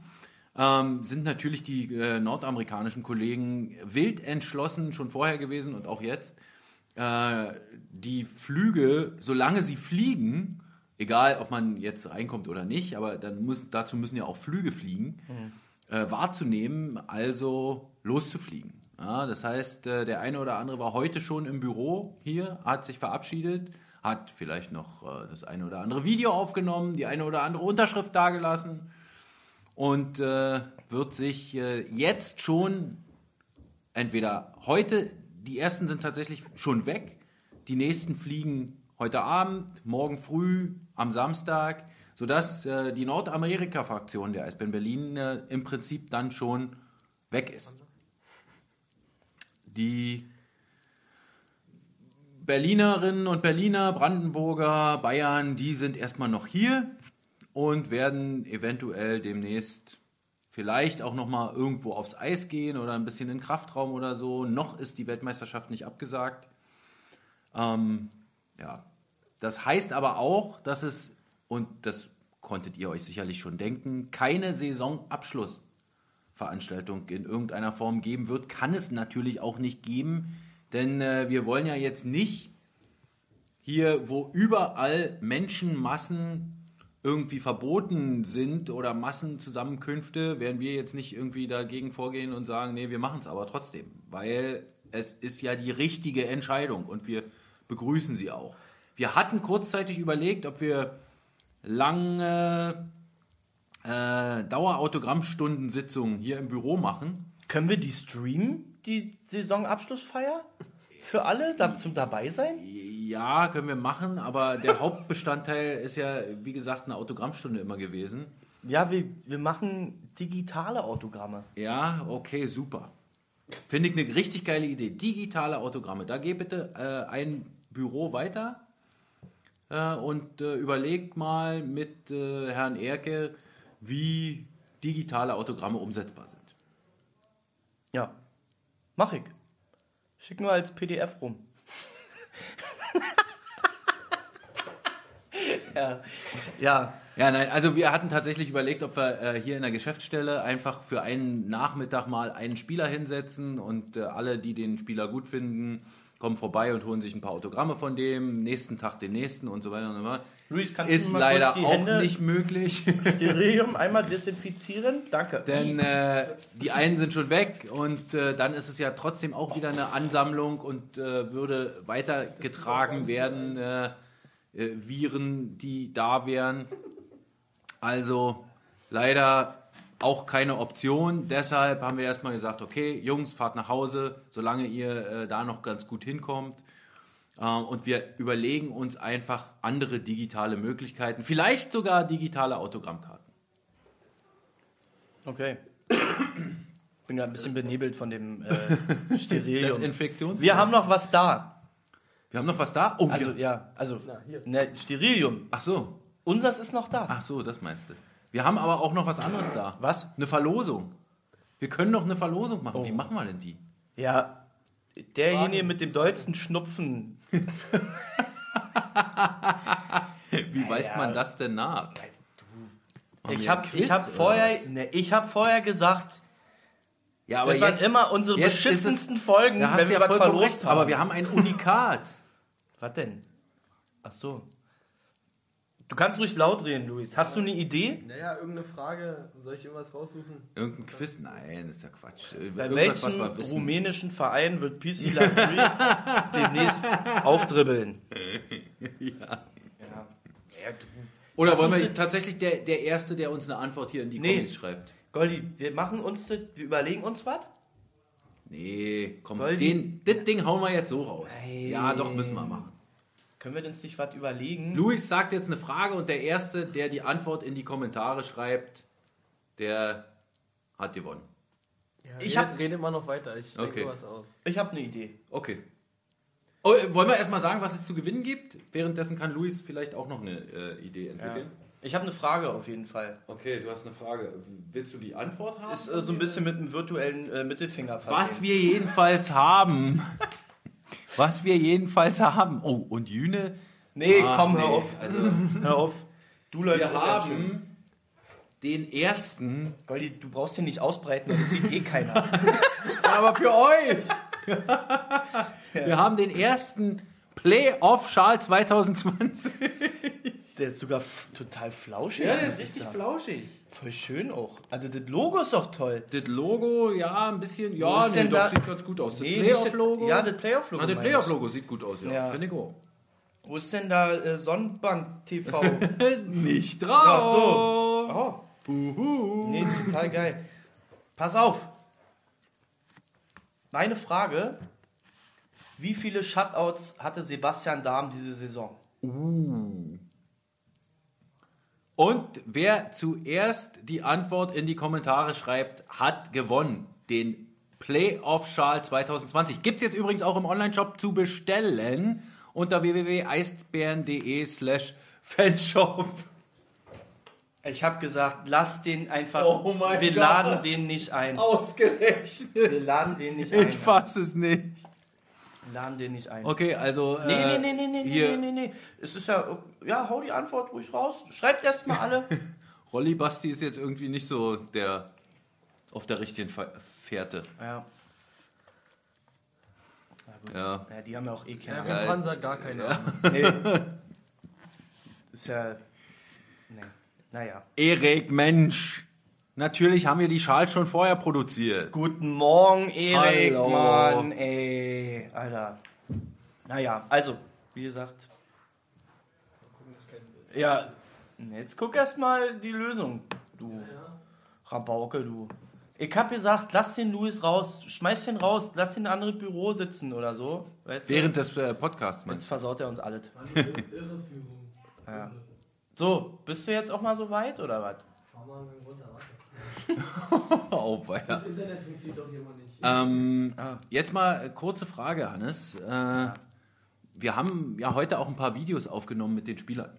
ähm, sind natürlich die äh, nordamerikanischen Kollegen wild entschlossen, schon vorher gewesen und auch jetzt, äh, die Flüge, solange sie fliegen, egal ob man jetzt reinkommt oder nicht, aber dann muss, dazu müssen ja auch Flüge fliegen, äh, wahrzunehmen, also loszufliegen. Ja, das heißt, äh, der eine oder andere war heute schon im Büro hier, hat sich verabschiedet, hat vielleicht noch äh, das eine oder andere Video aufgenommen, die eine oder andere Unterschrift dagelassen und äh, wird sich äh, jetzt schon entweder heute, die ersten sind tatsächlich schon weg, die nächsten fliegen heute Abend, morgen früh, am Samstag, sodass äh, die Nordamerika-Fraktion der Eisbären Berlin äh, im Prinzip dann schon weg ist. Die Berlinerinnen und Berliner, Brandenburger, Bayern, die sind erstmal noch hier und werden eventuell demnächst vielleicht auch noch mal irgendwo aufs Eis gehen oder ein bisschen in Kraftraum oder so. Noch ist die Weltmeisterschaft nicht abgesagt. Ähm, ja, das heißt aber auch, dass es und das konntet ihr euch sicherlich schon denken, keine Saisonabschlussveranstaltung in irgendeiner Form geben wird. Kann es natürlich auch nicht geben, denn äh, wir wollen ja jetzt nicht hier, wo überall Menschenmassen irgendwie verboten sind oder Massenzusammenkünfte, werden wir jetzt nicht irgendwie dagegen vorgehen und sagen, nee, wir machen es aber trotzdem, weil es ist ja die richtige Entscheidung und wir begrüßen sie auch. Wir hatten kurzzeitig überlegt, ob wir lange äh, Dauerautogrammstundensitzungen hier im Büro machen. Können wir die streamen, die Saisonabschlussfeier? Für alle da, zum dabei sein? Ja, können wir machen, aber der Hauptbestandteil ist ja, wie gesagt, eine Autogrammstunde immer gewesen. Ja, wir, wir machen digitale Autogramme. Ja, okay, super. Finde ich eine richtig geile Idee. Digitale Autogramme. Da geh bitte äh, ein Büro weiter äh, und äh, überleg mal mit äh, Herrn Erke, wie digitale Autogramme umsetzbar sind. Ja. Mach ich. Schick nur als PDF rum. ja. Ja. Ja, nein, also wir hatten tatsächlich überlegt, ob wir äh, hier in der Geschäftsstelle einfach für einen Nachmittag mal einen Spieler hinsetzen und äh, alle, die den Spieler gut finden, kommen vorbei und holen sich ein paar Autogramme von dem, nächsten Tag den nächsten und so weiter und so weiter. Luis, kannst ist du mal leider kurz die auch Hände nicht möglich. Sterilium einmal desinfizieren? Danke. Denn äh, die einen sind schon weg und äh, dann ist es ja trotzdem auch wieder eine Ansammlung und äh, würde weitergetragen werden, äh, äh, Viren, die da wären. Also leider auch keine Option. Deshalb haben wir erstmal gesagt, okay, Jungs, fahrt nach Hause, solange ihr äh, da noch ganz gut hinkommt. Äh, und wir überlegen uns einfach andere digitale Möglichkeiten, vielleicht sogar digitale Autogrammkarten. Okay. Bin ja ein bisschen benebelt von dem äh, Sterilium. Desinfektions. Wir haben noch was da. Wir haben noch was da? Oh, Also, wir- ja, also, ne, Sterilium. Ach so, Unseres ist noch da. ach so, das meinst du. Wir haben aber auch noch was anderes da. Was? Eine Verlosung. Wir können noch eine Verlosung machen. Oh. Wie machen wir denn die? Ja, derjenige mit dem dollsten Schnupfen. Wie weist ja. man das denn nach? Machen Ich wir habe hab vorher, ne, ich hab vorher gesagt, Ja, das waren immer unsere jetzt ist es- beschissensten Folgen, wenn wir ja was verlost recht, haben. aber wir haben ein Unikat. Was denn? Ach so. Du kannst ruhig laut reden, Luis. Hast du eine Idee? Naja, irgendeine Frage. Soll ich irgendwas raussuchen? Irgendein Quiz? Nein, das ist ja Quatsch. Bei Irgendwas, welchem was rumänischen Verein wird PC Latry demnächst aufdribbeln? Ja. ja. du- Oder Lass wollen wir tatsächlich der, der Erste, der uns eine Antwort hier in die Nee. Kommis schreibt? Goldi, wir machen uns das, wir überlegen uns was? Nee, komm, Goldi- den, das Ding hauen wir jetzt so raus. Nein. Ja, doch, müssen wir machen. Können wir uns nicht was überlegen? Luis sagt jetzt eine Frage und der Erste, der die Antwort in die Kommentare schreibt, der hat gewonnen. Ja, Ich redet, hab- redet mal noch weiter. Ich denke Okay. was aus. Ich habe eine Idee. Okay. Oh, äh, wollen wir erstmal sagen, was es zu gewinnen gibt? Währenddessen kann Luis vielleicht auch noch eine äh, Idee Ja. entwickeln. Ich habe eine Frage auf jeden Fall. Okay, du hast eine Frage. Willst du die Antwort haben? Ist äh, so ein bisschen mit einem virtuellen äh, Mittelfinger versehen. Was wir jedenfalls haben. Was wir jedenfalls haben. Oh, und Jüne. Nee, Ah, komm, hör nee, auf. Also, Hör auf. Du läufst wir haben den ersten. Goldi, du brauchst den nicht ausbreiten, das sieht eh keiner. Aber für euch! Wir haben den ersten Playoff-Schal 2020. Der ist sogar total flauschig. Ja, der ist ich richtig flauschig. Voll schön auch. Also das Logo ist doch toll. Das Logo, ja, ein bisschen. Ja, nee, doch, da- sieht ganz gut aus. Das Nee, Playoff-Logo. Ja, das Playoff-Logo. Ah, das. Playoff-Logo sieht gut aus, ja. Ja. Finde ich auch. Wo ist denn da äh, Sonnenbank TV? Nicht drauf. Ach so. Oh. Buhu. Nee, total geil. Pass auf. Meine Frage: Wie viele Shutouts hatte Sebastian Dahm diese Saison? Und wer zuerst die Antwort in die Kommentare schreibt, hat gewonnen. Den Playoff-Schal 2020. Gibt es jetzt übrigens auch im Online-Shop zu bestellen unter www.eisbären.de slash fanshop. Ich habe gesagt, lass den einfach. Oh mein wir Gott. laden den nicht ein. Ausgerechnet. Wir laden den nicht ein. Ich fass es nicht. Laden den nicht ein. Okay, also. Nee, äh, nee, nee, nee, nee, hier, nee, nee, nee. Es ist ja, ja, hau die Antwort ruhig raus. Schreibt erst mal alle. Rolli Basti ist jetzt irgendwie nicht so der auf der richtigen Fährte. ja. Ja. ja, die haben ja auch eh keine Ja, Ahnung. Panzer gar keine Ahnung. Nee. Ist ja. Nee. Naja. Erik, Mensch. Natürlich haben wir die Schals schon vorher produziert. Guten Morgen, Erik, Hallo. Mann, ey. Alter. Naja, also, wie gesagt. Ja, jetzt guck erst mal die Lösung, du Rabauke, du. Ich hab gesagt, lass den Luis raus, schmeiß den raus, lass den in ein anderes Büro sitzen oder so. Weißt du? Während des äh, Podcasts, Jetzt meinst versaut er uns alles. Ja. So, bist du jetzt auch mal so weit oder was? Fahr mal mit dem runter, warte. Oh, weia. Das Internet funktioniert doch hier immer nicht. Ähm, Ah. Jetzt mal äh, kurze Frage, Hannes. Äh, Wir haben ja heute auch ein paar Videos aufgenommen mit den Spielern.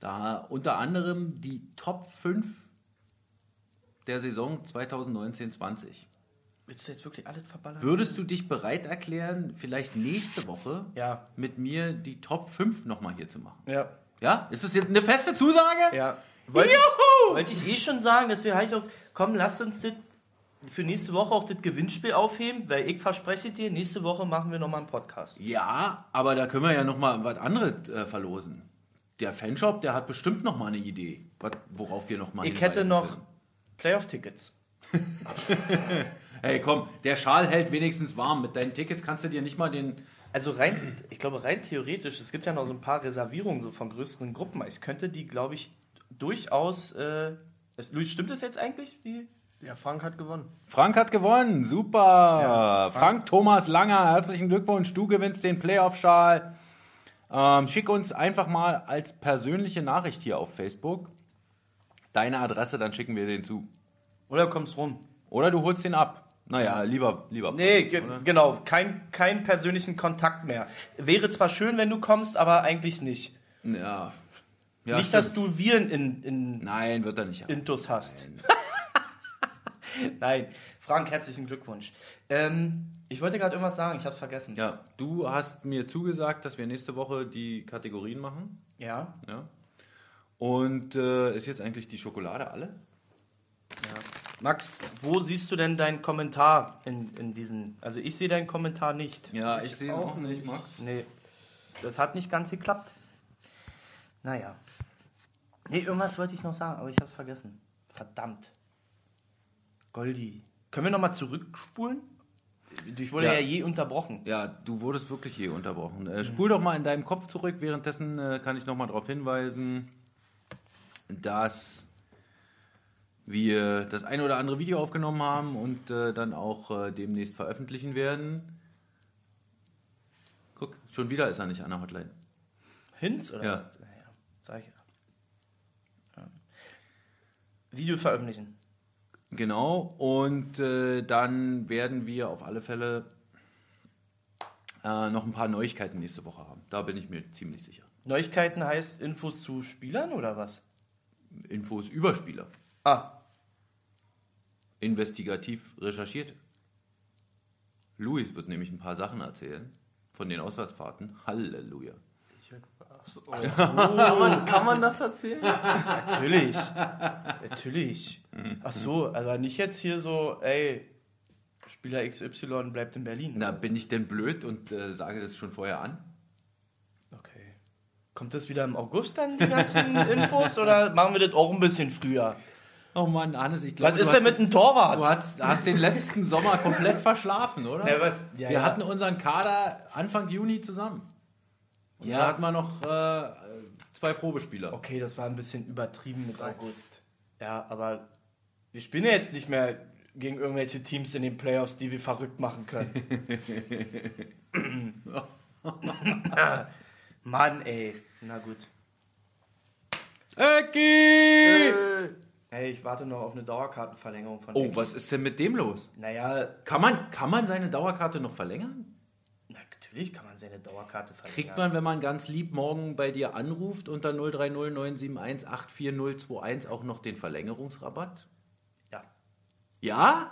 Da unter anderem die Top 5 der Saison 2019-20. Willst du jetzt wirklich alles verballern? Würdest du dich bereit erklären, vielleicht nächste Woche Ja, mit mir die Top 5 nochmal hier zu machen? ja, Ja? Ist das jetzt eine feste Zusage? ja. Wollte ich, wollte ich eh schon sagen, dass wir halt auch, komm, lass uns das für nächste Woche auch das Gewinnspiel aufheben, weil ich verspreche dir, nächste Woche machen wir nochmal einen Podcast. Ja, aber da können wir ja nochmal was anderes äh, verlosen. der Fanshop, der hat bestimmt noch mal eine Idee, worauf wir noch mal Ich hätte noch. Playoff-Tickets. Hey, komm, der Schal hält wenigstens warm. Mit deinen Tickets kannst du dir nicht mal den. Also rein, ich glaube rein theoretisch, es gibt ja noch so ein paar Reservierungen so von größeren Gruppen. Ich könnte die, glaube ich, durchaus. Äh, Luis, stimmt das jetzt eigentlich? Die? Ja, Frank hat gewonnen. Frank hat gewonnen, super. Ja, Frank. Thomas Langer, herzlichen Glückwunsch. Du gewinnst den Playoff-Schal. Ähm, schick uns einfach mal als persönliche Nachricht hier auf Facebook deine Adresse, dann schicken wir den zu. Oder kommst rum? Oder du holst den ab. Naja, lieber, lieber. Nee, Post, ge oder? genau, kein, kein persönlichen Kontakt mehr. Wäre zwar schön, wenn du kommst, aber eigentlich nicht. Ja. Ja nicht, dass stimmt. du Viren in, in Nein, wird er nicht. haben. Intus hast. Nein, Frank, herzlichen Glückwunsch. Ähm, ich wollte gerade irgendwas sagen, ich habe vergessen. Ja, du hast mir zugesagt, dass wir nächste Woche die Kategorien machen. Ja? Ja. Und äh, ist jetzt eigentlich die Schokolade alle? Max, wo siehst du denn deinen Kommentar in, in diesen. Also ich sehe deinen Kommentar nicht. Ja, ich sehe auch auch nicht, Max. Nee, das hat nicht ganz geklappt. Naja. Nee, irgendwas wollte ich noch sagen, aber ich habe es vergessen. Verdammt. Goldi. Können wir nochmal zurückspulen? Ich wurde ja, Ja. je unterbrochen. Ja, du wurdest wirklich hier unterbrochen. Äh, spul doch mal in deinem Kopf zurück. Währenddessen äh, kann ich noch mal darauf hinweisen, dass wir das ein oder andere Video aufgenommen haben und äh, dann auch äh, demnächst veröffentlichen werden. Guck, schon wieder ist er nicht an der Hotline. Hinz, oder? Ja. Naja, sag ich ja. ja. Video veröffentlichen. Genau, und äh, dann werden wir auf alle Fälle äh, noch ein paar Neuigkeiten nächste Woche haben. Da bin ich mir ziemlich sicher. Neuigkeiten heißt Infos zu Spielern oder was? Infos über Spieler. Ah, investigativ recherchiert. Luis wird nämlich ein paar Sachen erzählen von den Auswärtsfahrten. Halleluja. Kann man, kann man das erzählen? natürlich. natürlich. Ach so, also nicht jetzt hier so, ey, Spieler XY bleibt in Berlin. Na, bin ich denn blöd und äh, sage das schon vorher an? Okay. Kommt das wieder im August dann, die ganzen Infos, oder machen wir das auch ein bisschen früher? Oh Mann, Hannes, ich Was glaube, ist du, denn mit dem Torwart? du hast, hast den letzten Sommer komplett verschlafen, oder? Ja, was, ja, wir ja. hatten unseren Kader Anfang Juni zusammen. Und Ja. da hatten wir noch äh, zwei Probespieler. Okay, das war ein bisschen übertrieben mit August. Ja, aber wir spielen ja jetzt nicht mehr gegen irgendwelche Teams in den Playoffs, die wir verrückt machen können. Mann, ey. Na gut. Ecki! Hey, ich warte noch auf eine Dauerkartenverlängerung von Oh, Ecki. was ist denn mit dem los? Naja, Kann man, kann man seine Dauerkarte noch verlängern? Natürlich kann man seine Dauerkarte verlängern. Kriegt man, wenn man ganz lieb morgen bei dir anruft unter 030 971 84021 auch noch den Verlängerungsrabatt? Ja. Ja?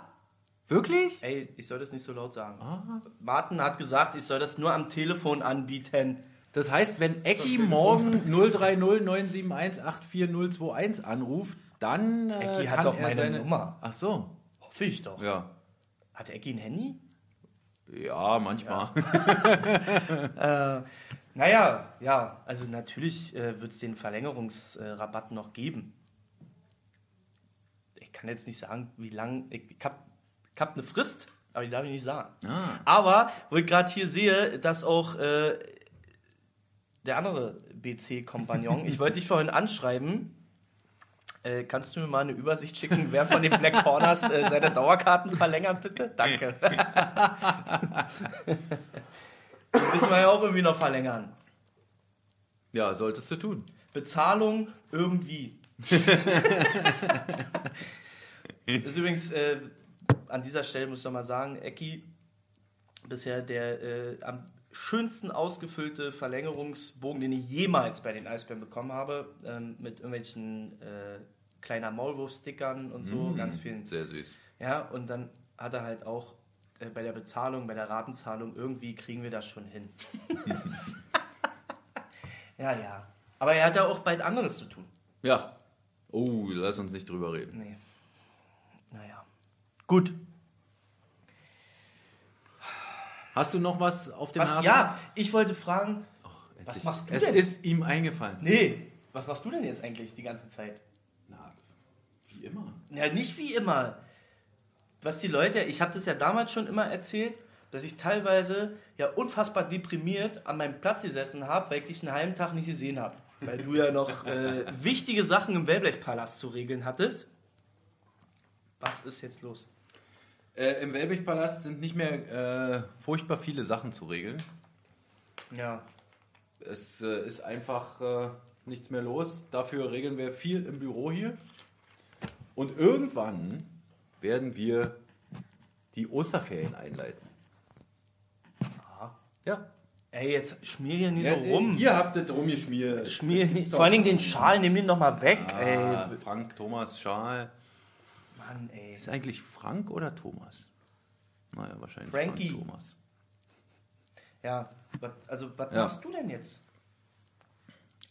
Wirklich? Ey, ich soll das nicht so laut sagen. Ah. Martin hat gesagt, ich soll das nur am Telefon anbieten. Das heißt, wenn Ecki morgen 030 971 84021 anruft, dann äh, Ecki hat doch meine seine Nummer. Ach so. Hoffe ich doch. Ja. Hat Ecki ein Handy? Ja, manchmal. Naja, ja, also natürlich äh, wird es den Verlängerungsrabatt noch geben. Ich kann jetzt nicht sagen, wie lang. Ich, ich habe hab eine Frist, aber die darf ich nicht sagen. Ah. Aber, wo ich gerade hier sehe, dass auch äh, der andere BC-Kompagnon, ich wollte dich vorhin anschreiben. Äh, kannst du mir mal eine Übersicht schicken, wer von den Black Corners äh, seine Dauerkarten verlängert, bitte? Danke. Müssen wir ja auch irgendwie noch verlängern. Ja, solltest du tun. Bezahlung irgendwie. ist übrigens, äh, an dieser Stelle muss ich mal sagen, Ecki, bisher der äh, am schönsten ausgefüllte Verlängerungsbogen, den ich jemals bei den Eisbären bekommen habe, ähm, mit irgendwelchen äh, kleiner Maulwurf-Stickern und so, ganz vielen. Sehr süß. Ja, und dann hat er halt auch äh, bei der Bezahlung, bei der Ratenzahlung, irgendwie kriegen wir das schon hin. ja, ja. Aber er hat ja auch bald anderes zu tun. Ja. Oh, lass uns nicht drüber reden. Nee. Naja. Gut. Hast du noch was auf dem Was, Herzen? ja, ich wollte fragen, Endlich. machst du es denn? ist ihm eingefallen. Nee, was machst du denn jetzt eigentlich die ganze Zeit? Wie immer. Ja, nicht wie immer. Was die Leute, ich habe das ja damals schon immer erzählt, dass ich teilweise ja unfassbar deprimiert an meinem Platz gesessen habe, weil ich dich einen halben Tag nicht gesehen habe. Weil du ja noch äh, wichtige Sachen im Wellblechpalast zu regeln hattest. Was ist jetzt los? Äh, Im Wellbech-Palast sind nicht mehr äh, furchtbar viele Sachen zu regeln. Ja, Es äh, ist einfach äh, nichts mehr los. Dafür regeln wir viel im Büro hier. Und irgendwann werden wir die Osterferien einleiten. Ja. ey, jetzt schmier hier nicht ja so rum. Ihr habt das rumgeschmiert. Schmier nicht. Vor allen Dingen den Schal, nimm den nochmal weg. Ah, Ey, Frank, Thomas, Schal. Mann, ey. Ist eigentlich Frank oder Thomas? Naja, wahrscheinlich Frankie. Frank Thomas. Ja, also was Ja. machst du denn jetzt?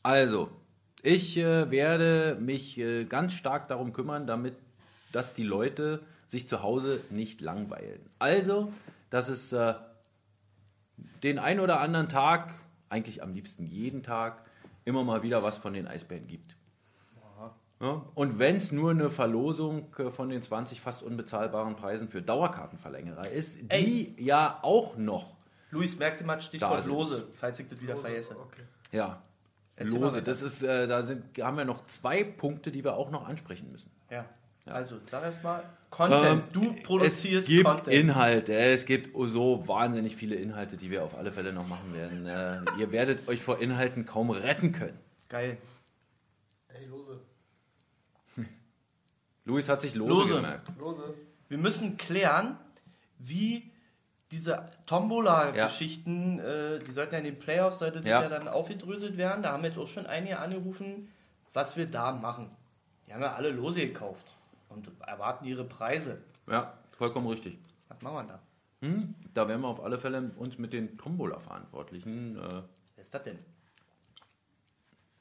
Also, ich äh, werde mich äh, ganz stark darum kümmern, damit, dass die Leute sich zu Hause nicht langweilen. Also, dass es äh, den ein oder anderen Tag, eigentlich am liebsten jeden Tag, immer mal wieder was von den Eisbären gibt. Ja, und wenn es nur eine Verlosung äh, von den 20 fast unbezahlbaren Preisen für Dauerkartenverlängerer ist, die ja auch noch Luis, merkte mal Stichwort Lose, falls ich das wieder vergesse. Okay. Ja. Erzähl Lose, das ist, äh, da sind, haben wir noch zwei Punkte, die wir auch noch ansprechen müssen. Ja. Also, sag erst mal, Content. du produzierst Ähm, es gibt Content. Inhalte, es gibt so wahnsinnig viele Inhalte, die wir auf alle Fälle noch machen werden. Äh, ihr werdet euch vor Inhalten kaum retten können. Geil. Ey, lose. Luis hat sich lose, Lose. gemerkt. Lose. Wir müssen klären, wie diese Tombola-Geschichten, äh, die sollten ja in den Playoffs, sollte Ja. ja dann aufgedröselt werden. Da haben jetzt auch schon einige angerufen, was wir da machen. Die haben ja alle Lose gekauft und erwarten ihre Preise. Ja, vollkommen richtig. Was machen wir da? Hm? Da werden wir auf alle Fälle uns mit den Tombola-Verantwortlichen, äh, Wer ist das denn?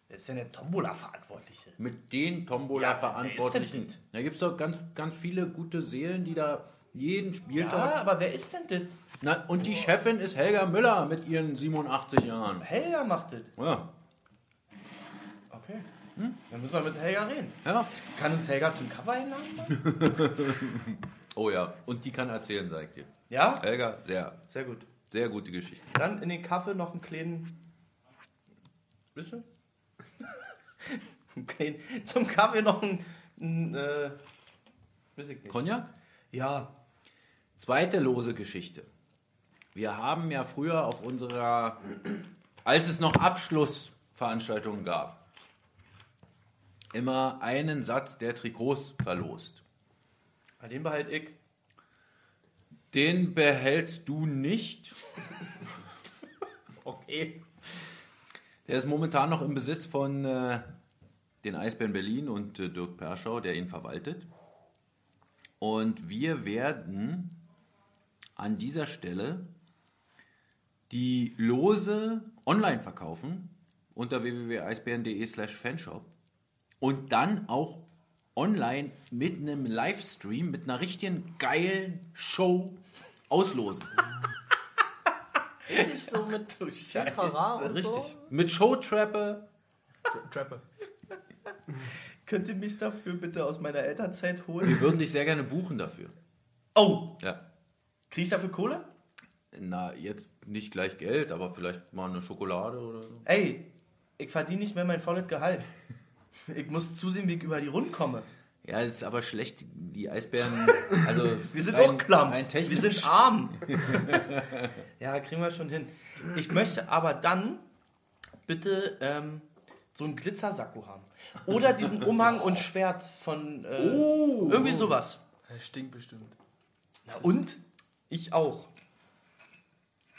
Wer ist denn der Tombola-Verantwortliche? mit den Ja, Tombola-Verantwortlichen. denn Da gibt es doch ganz, ganz viele gute Seelen, die da jeden Ja, Spieltag. aber wer ist denn das? Na, und die Chefin ist Helga Müller mit ihren 87 Jahren. Helga macht das. Ja. Okay. Dann müssen wir mit Helga reden. ja. Kann uns Helga zum Cover einladen? Oh ja, und die kann erzählen, sag ich dir. Ja? Helga, sehr, Sehr gut. sehr gute Geschichte. Dann in den Kaffee noch einen kleinen. Bitte? Einen kleinen- Zum Kaffee noch ein. ein äh. Cognac? Ja. Zweite lose Geschichte. Wir haben ja früher auf unserer, als es noch Abschlussveranstaltungen gab, immer einen Satz der Trikots verlost. Bei dem behalt ich. Den behältst du nicht. Okay. Der ist momentan noch im Besitz von äh, den Eisbären Berlin und äh, Dirk Perschau, der ihn verwaltet. Und wir werden an dieser Stelle die Lose online verkaufen unter www.eisbären.de slash fanshop und dann auch online mit einem Livestream, mit einer richtigen geilen Show auslosen. Richtig so mit So Trara und Richtig. Mit Showtrappe. so. Trapper. Könnt ihr mich dafür bitte aus meiner Elternzeit holen? Wir würden dich sehr gerne buchen dafür. Oh! Ja. Krieg ich dafür Kohle? Na, jetzt nicht gleich Geld, aber vielleicht mal eine Schokolade oder so. Ey, ich verdiene nicht mehr mein volles Gehalt. Ich muss zusehen, wie ich über die Runden komme. Ja, es ist aber schlecht, die Eisbären. Also Wir sind rein- auch klamm. rein Wir sind arm. ja, kriegen wir schon hin. Ich möchte aber dann bitte ähm, so einen Glitzersacko haben. Oder diesen Umhang und Schwert von äh, Oh. irgendwie sowas. Der stinkt bestimmt. Na und? Ich auch.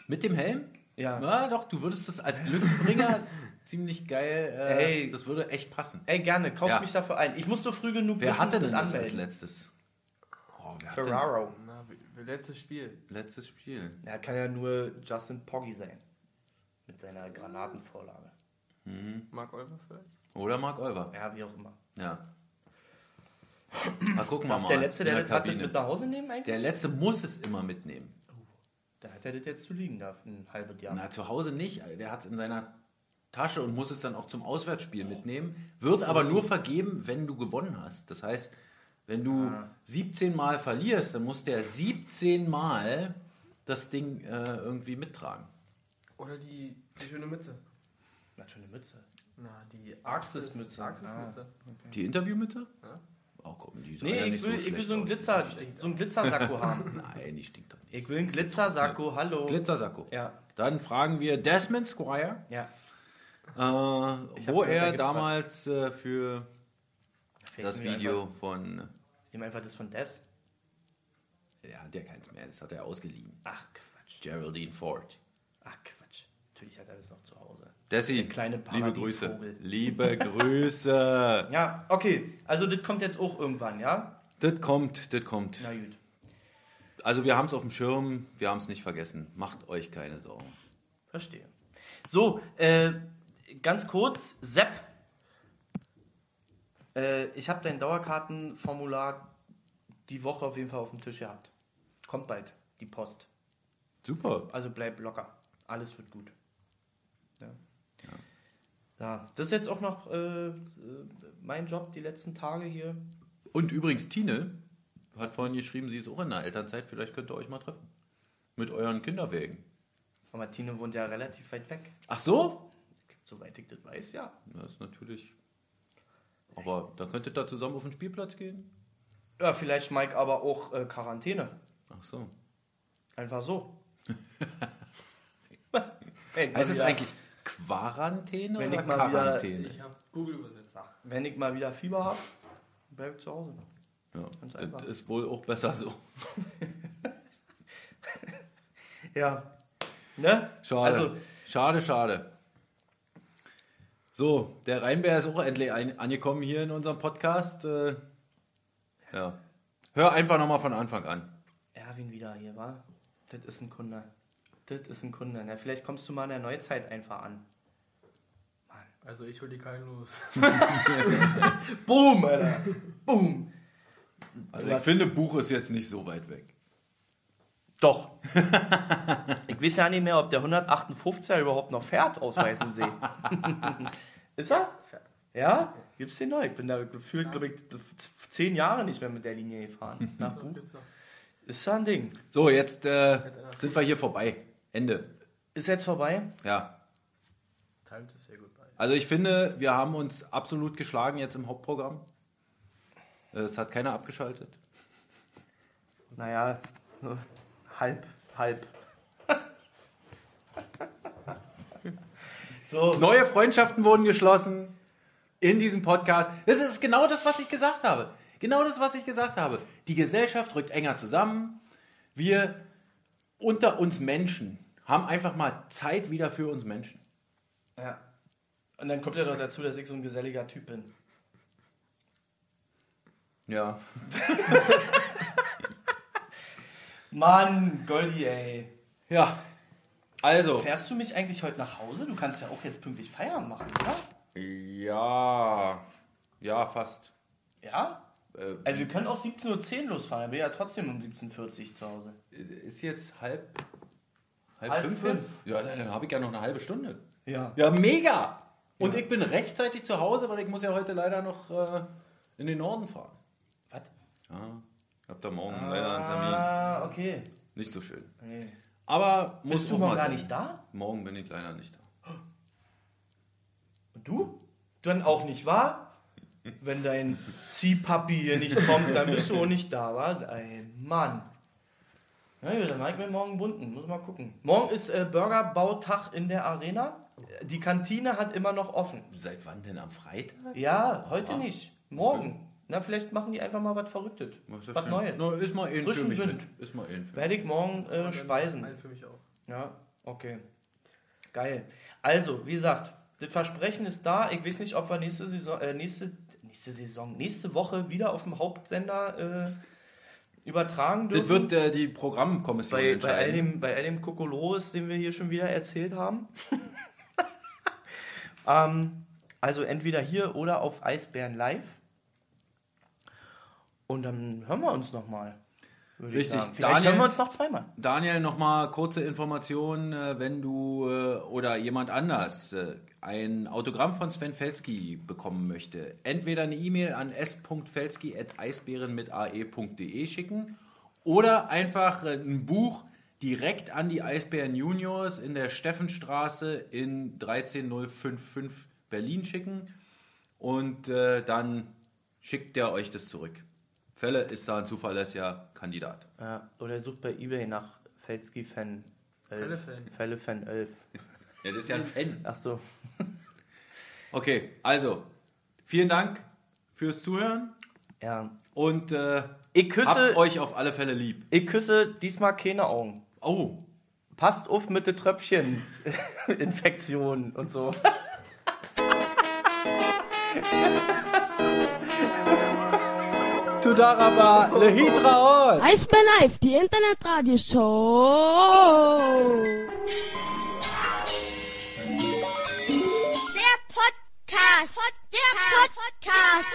Mit dem Helm? Ja. Ja, doch, du würdest das als Glücksbringer ziemlich geil. Äh, Ey. Das würde echt passen. Ey, gerne, kauft Ja. mich dafür ein. Ich muss nur früh genug Wer wissen, hatte denn das als anmelden. letztes? Oh, wer hat denn Ferraro. Na, wie, wie letztes Spiel. letztes Spiel? Ja, kann ja nur Justin Poggi sein. Mit seiner Granatenvorlage. Mark Olver vielleicht? Oder Mark Olver? Ja, wie auch immer. Ja. Mal gucken wir mal. Der Letzte, der der das mit nach Hause nehmen eigentlich? Der Letzte muss es immer mitnehmen. Da hat er das jetzt zu liegen da, ein halbes Jahr. Na, zu Hause nicht. Der hat es in seiner Tasche und muss es dann auch zum Auswärtsspiel mitnehmen. Wird aber nur vergeben, wenn du gewonnen hast. Das heißt, wenn du 17 Mal verlierst, dann muss der 17 Mal das Ding äh, irgendwie mittragen. Oder die, die schöne Mütze. Na, schöne Mütze. Na, die Axis-Mütze. Axis-Mütze. Die Interviewmütze? Ja. Oh, komm, die Nee, ja ich will, so ich will so einen. Glitzer, so einen Glitzersacko haben. Nein, die stinkt doch nicht. Ich will einen Glitzersacko, hallo. Glitzersacko. Ja, Dann fragen wir Desmond Squire, ja. äh, Ich wo gehört, er damals äh, für Vielleicht das nehmen Video Einfach, von. ich nehme einfach das von Des. Der hat ja keins mehr, das hat er ausgeliehen. Ach, Quatsch. Geraldine Ford. Ach, Quatsch. Natürlich hat er das noch. Dessi, Der kleine liebe Grüße. Liebe Grüße. Ja, okay. Also, das kommt jetzt auch irgendwann, ja? das kommt, das kommt. Na gut. Also wir haben es auf dem Schirm, wir haben es nicht vergessen. Macht euch keine Sorgen. Verstehe. So, äh, ganz kurz, Sepp. Äh, ich habe dein Dauerkartenformular die Woche auf jeden Fall auf dem Tisch gehabt. Kommt bald, die Post. Super. Also bleib locker. Alles wird gut. Ja. Ja, das ist jetzt auch noch äh, äh, mein Job die letzten Tage hier. Und übrigens, Tine hat vorhin geschrieben, sie ist auch in der Elternzeit. Vielleicht könnt ihr euch mal treffen. Mit euren Kinderwegen. Aber Tine wohnt ja relativ weit weg. Ach so? Soweit ich das weiß, ja. Das ist natürlich. Aber dann könntet ihr zusammen auf den Spielplatz gehen? Ja, vielleicht Mike aber auch äh, Quarantäne. Ach so. Einfach so. Ey, mal Heißt es eigentlich Quarantäne Wenn oder ich mal wieder- Quarantäne? Ich habe Google übersetzt. Wenn ich mal wieder Fieber habe, bleib ich zu Hause. Ja, Ganz einfach. das ist wohl auch besser so. Ja. Ne? Schade. Also, schade, schade. So, der Rheinbär ist auch endlich ein, angekommen hier in unserem Podcast. Äh, ja. Hör einfach nochmal von Anfang an. Erwin wieder hier, war? Das ist ein Kunde. Das ist ein Kunde. Na, vielleicht kommst du mal in der Neuzeit einfach an. Also ich hol die keinen los. Boom, Alter. Boom. Also ich finde, Buch ist jetzt nicht so weit weg. Doch. ich weiß ja nicht mehr, ob der 158er überhaupt noch fährt aus Weißensee. ist er? Ja? Gibt's den noch? Ich bin da gefühlt, glaube ich, zehn Jahre nicht mehr mit der Linie gefahren. Nach Buch. Ist ja ein Ding. So, jetzt äh, sind wir hier vorbei. Ende. Ist jetzt vorbei? Ja. Ist sehr gut bei. Also ich finde, wir haben uns absolut geschlagen jetzt im Hauptprogramm. Äh, Es hat keiner abgeschaltet. Naja, halb, halb. so, Neue Freundschaften wurden geschlossen in diesem Podcast. Das ist genau das, was ich gesagt habe. Genau das, was ich gesagt habe. Die Gesellschaft rückt enger zusammen. Wir unter uns Menschen haben einfach mal Zeit wieder für uns Menschen. ja. Und dann kommt ja noch dazu, dass ich so ein geselliger Typ bin. Ja. Mann, Goldi, ey. Ja. Also. Fährst du mich eigentlich heute nach Hause? Du kannst ja auch jetzt pünktlich Feiern machen, oder? Ja. Ja, fast. Ja? Äh, Also wir können auch 17.10 Uhr losfahren, dann bin ich ja trotzdem um 17.40 Uhr zu Hause. ist jetzt halb. Halb, Halb fünf? fünf. Ja, dann habe ich ja noch eine halbe Stunde. Ja. Ja, mega! Und ich bin rechtzeitig zu Hause, weil ich muss ja heute leider noch äh, in den Norden fahren. Was? Ja, ich hab da morgen leider einen Termin. Ah, okay. Nicht so schön. Nee. Aber muss Bist du morgen gar nicht da? Morgen bin ich leider nicht da. Und du? Dann auch nicht wahr? Wenn dein Ziehpapi hier nicht kommt, dann bist du auch nicht da, wa? Ein Mann. Na gut, dann mach ich mir morgen bunten. Muss mal gucken. Morgen ist äh, Burgerbautag in der Arena. Die Kantine hat immer noch offen. Seit wann denn am Freitag? Ja, heute nicht. Morgen. Na, vielleicht machen die einfach mal was Verrücktes. Was, ist Was schön. Neues. No, ist mal eben für Frischen mich Wind. mit. Ist mal für Werde ich morgen äh, speisen. Einen für mich auch. Ja, okay. Geil. Also, wie gesagt, das Versprechen ist da. Ich weiß nicht, ob wir nächste Saison, äh, nächste, nächste Saison, nächste Woche wieder auf dem Hauptsender äh, übertragen Das dürfen. wird äh, die Programmkommission bei, bei, all entscheiden. dem, bei all dem Kokolores, den wir hier schon wieder erzählt haben. ähm, also entweder hier oder auf Eisbären Live. Und dann hören wir uns nochmal. Richtig. Daniel- hören wir uns noch zweimal. Daniel, nochmal kurze Information, äh, wenn du äh, oder jemand anders äh, ein Autogramm von Sven Felski bekommen möchte. Entweder eine E-Mail an s.felski.eisbären mit ae.de schicken oder einfach äh, ein Buch direkt an die Eisbären Juniors in der Steffenstraße in 13055 Berlin schicken und äh, dann schickt der euch das zurück. Fälle ist da ein zuverlässiger Kandidat. Ja, oder sucht bei Ebay nach Felski-Fan 11. Fälle-Fan. Fälle-Fan 11. Ja, das ist ja ein Fan. Ach so. Okay, also, vielen Dank fürs Zuhören Ja. und äh, Ich küsse, habt euch auf alle Fälle lieb. ich küsse diesmal keine Augen. Oh, Passt auf mit den Tröpfchen. Infektionen und so. Tudaraba, Lehitraot! Eisbär Live, die Internetradioshow. Der Podcast. Der Podcast.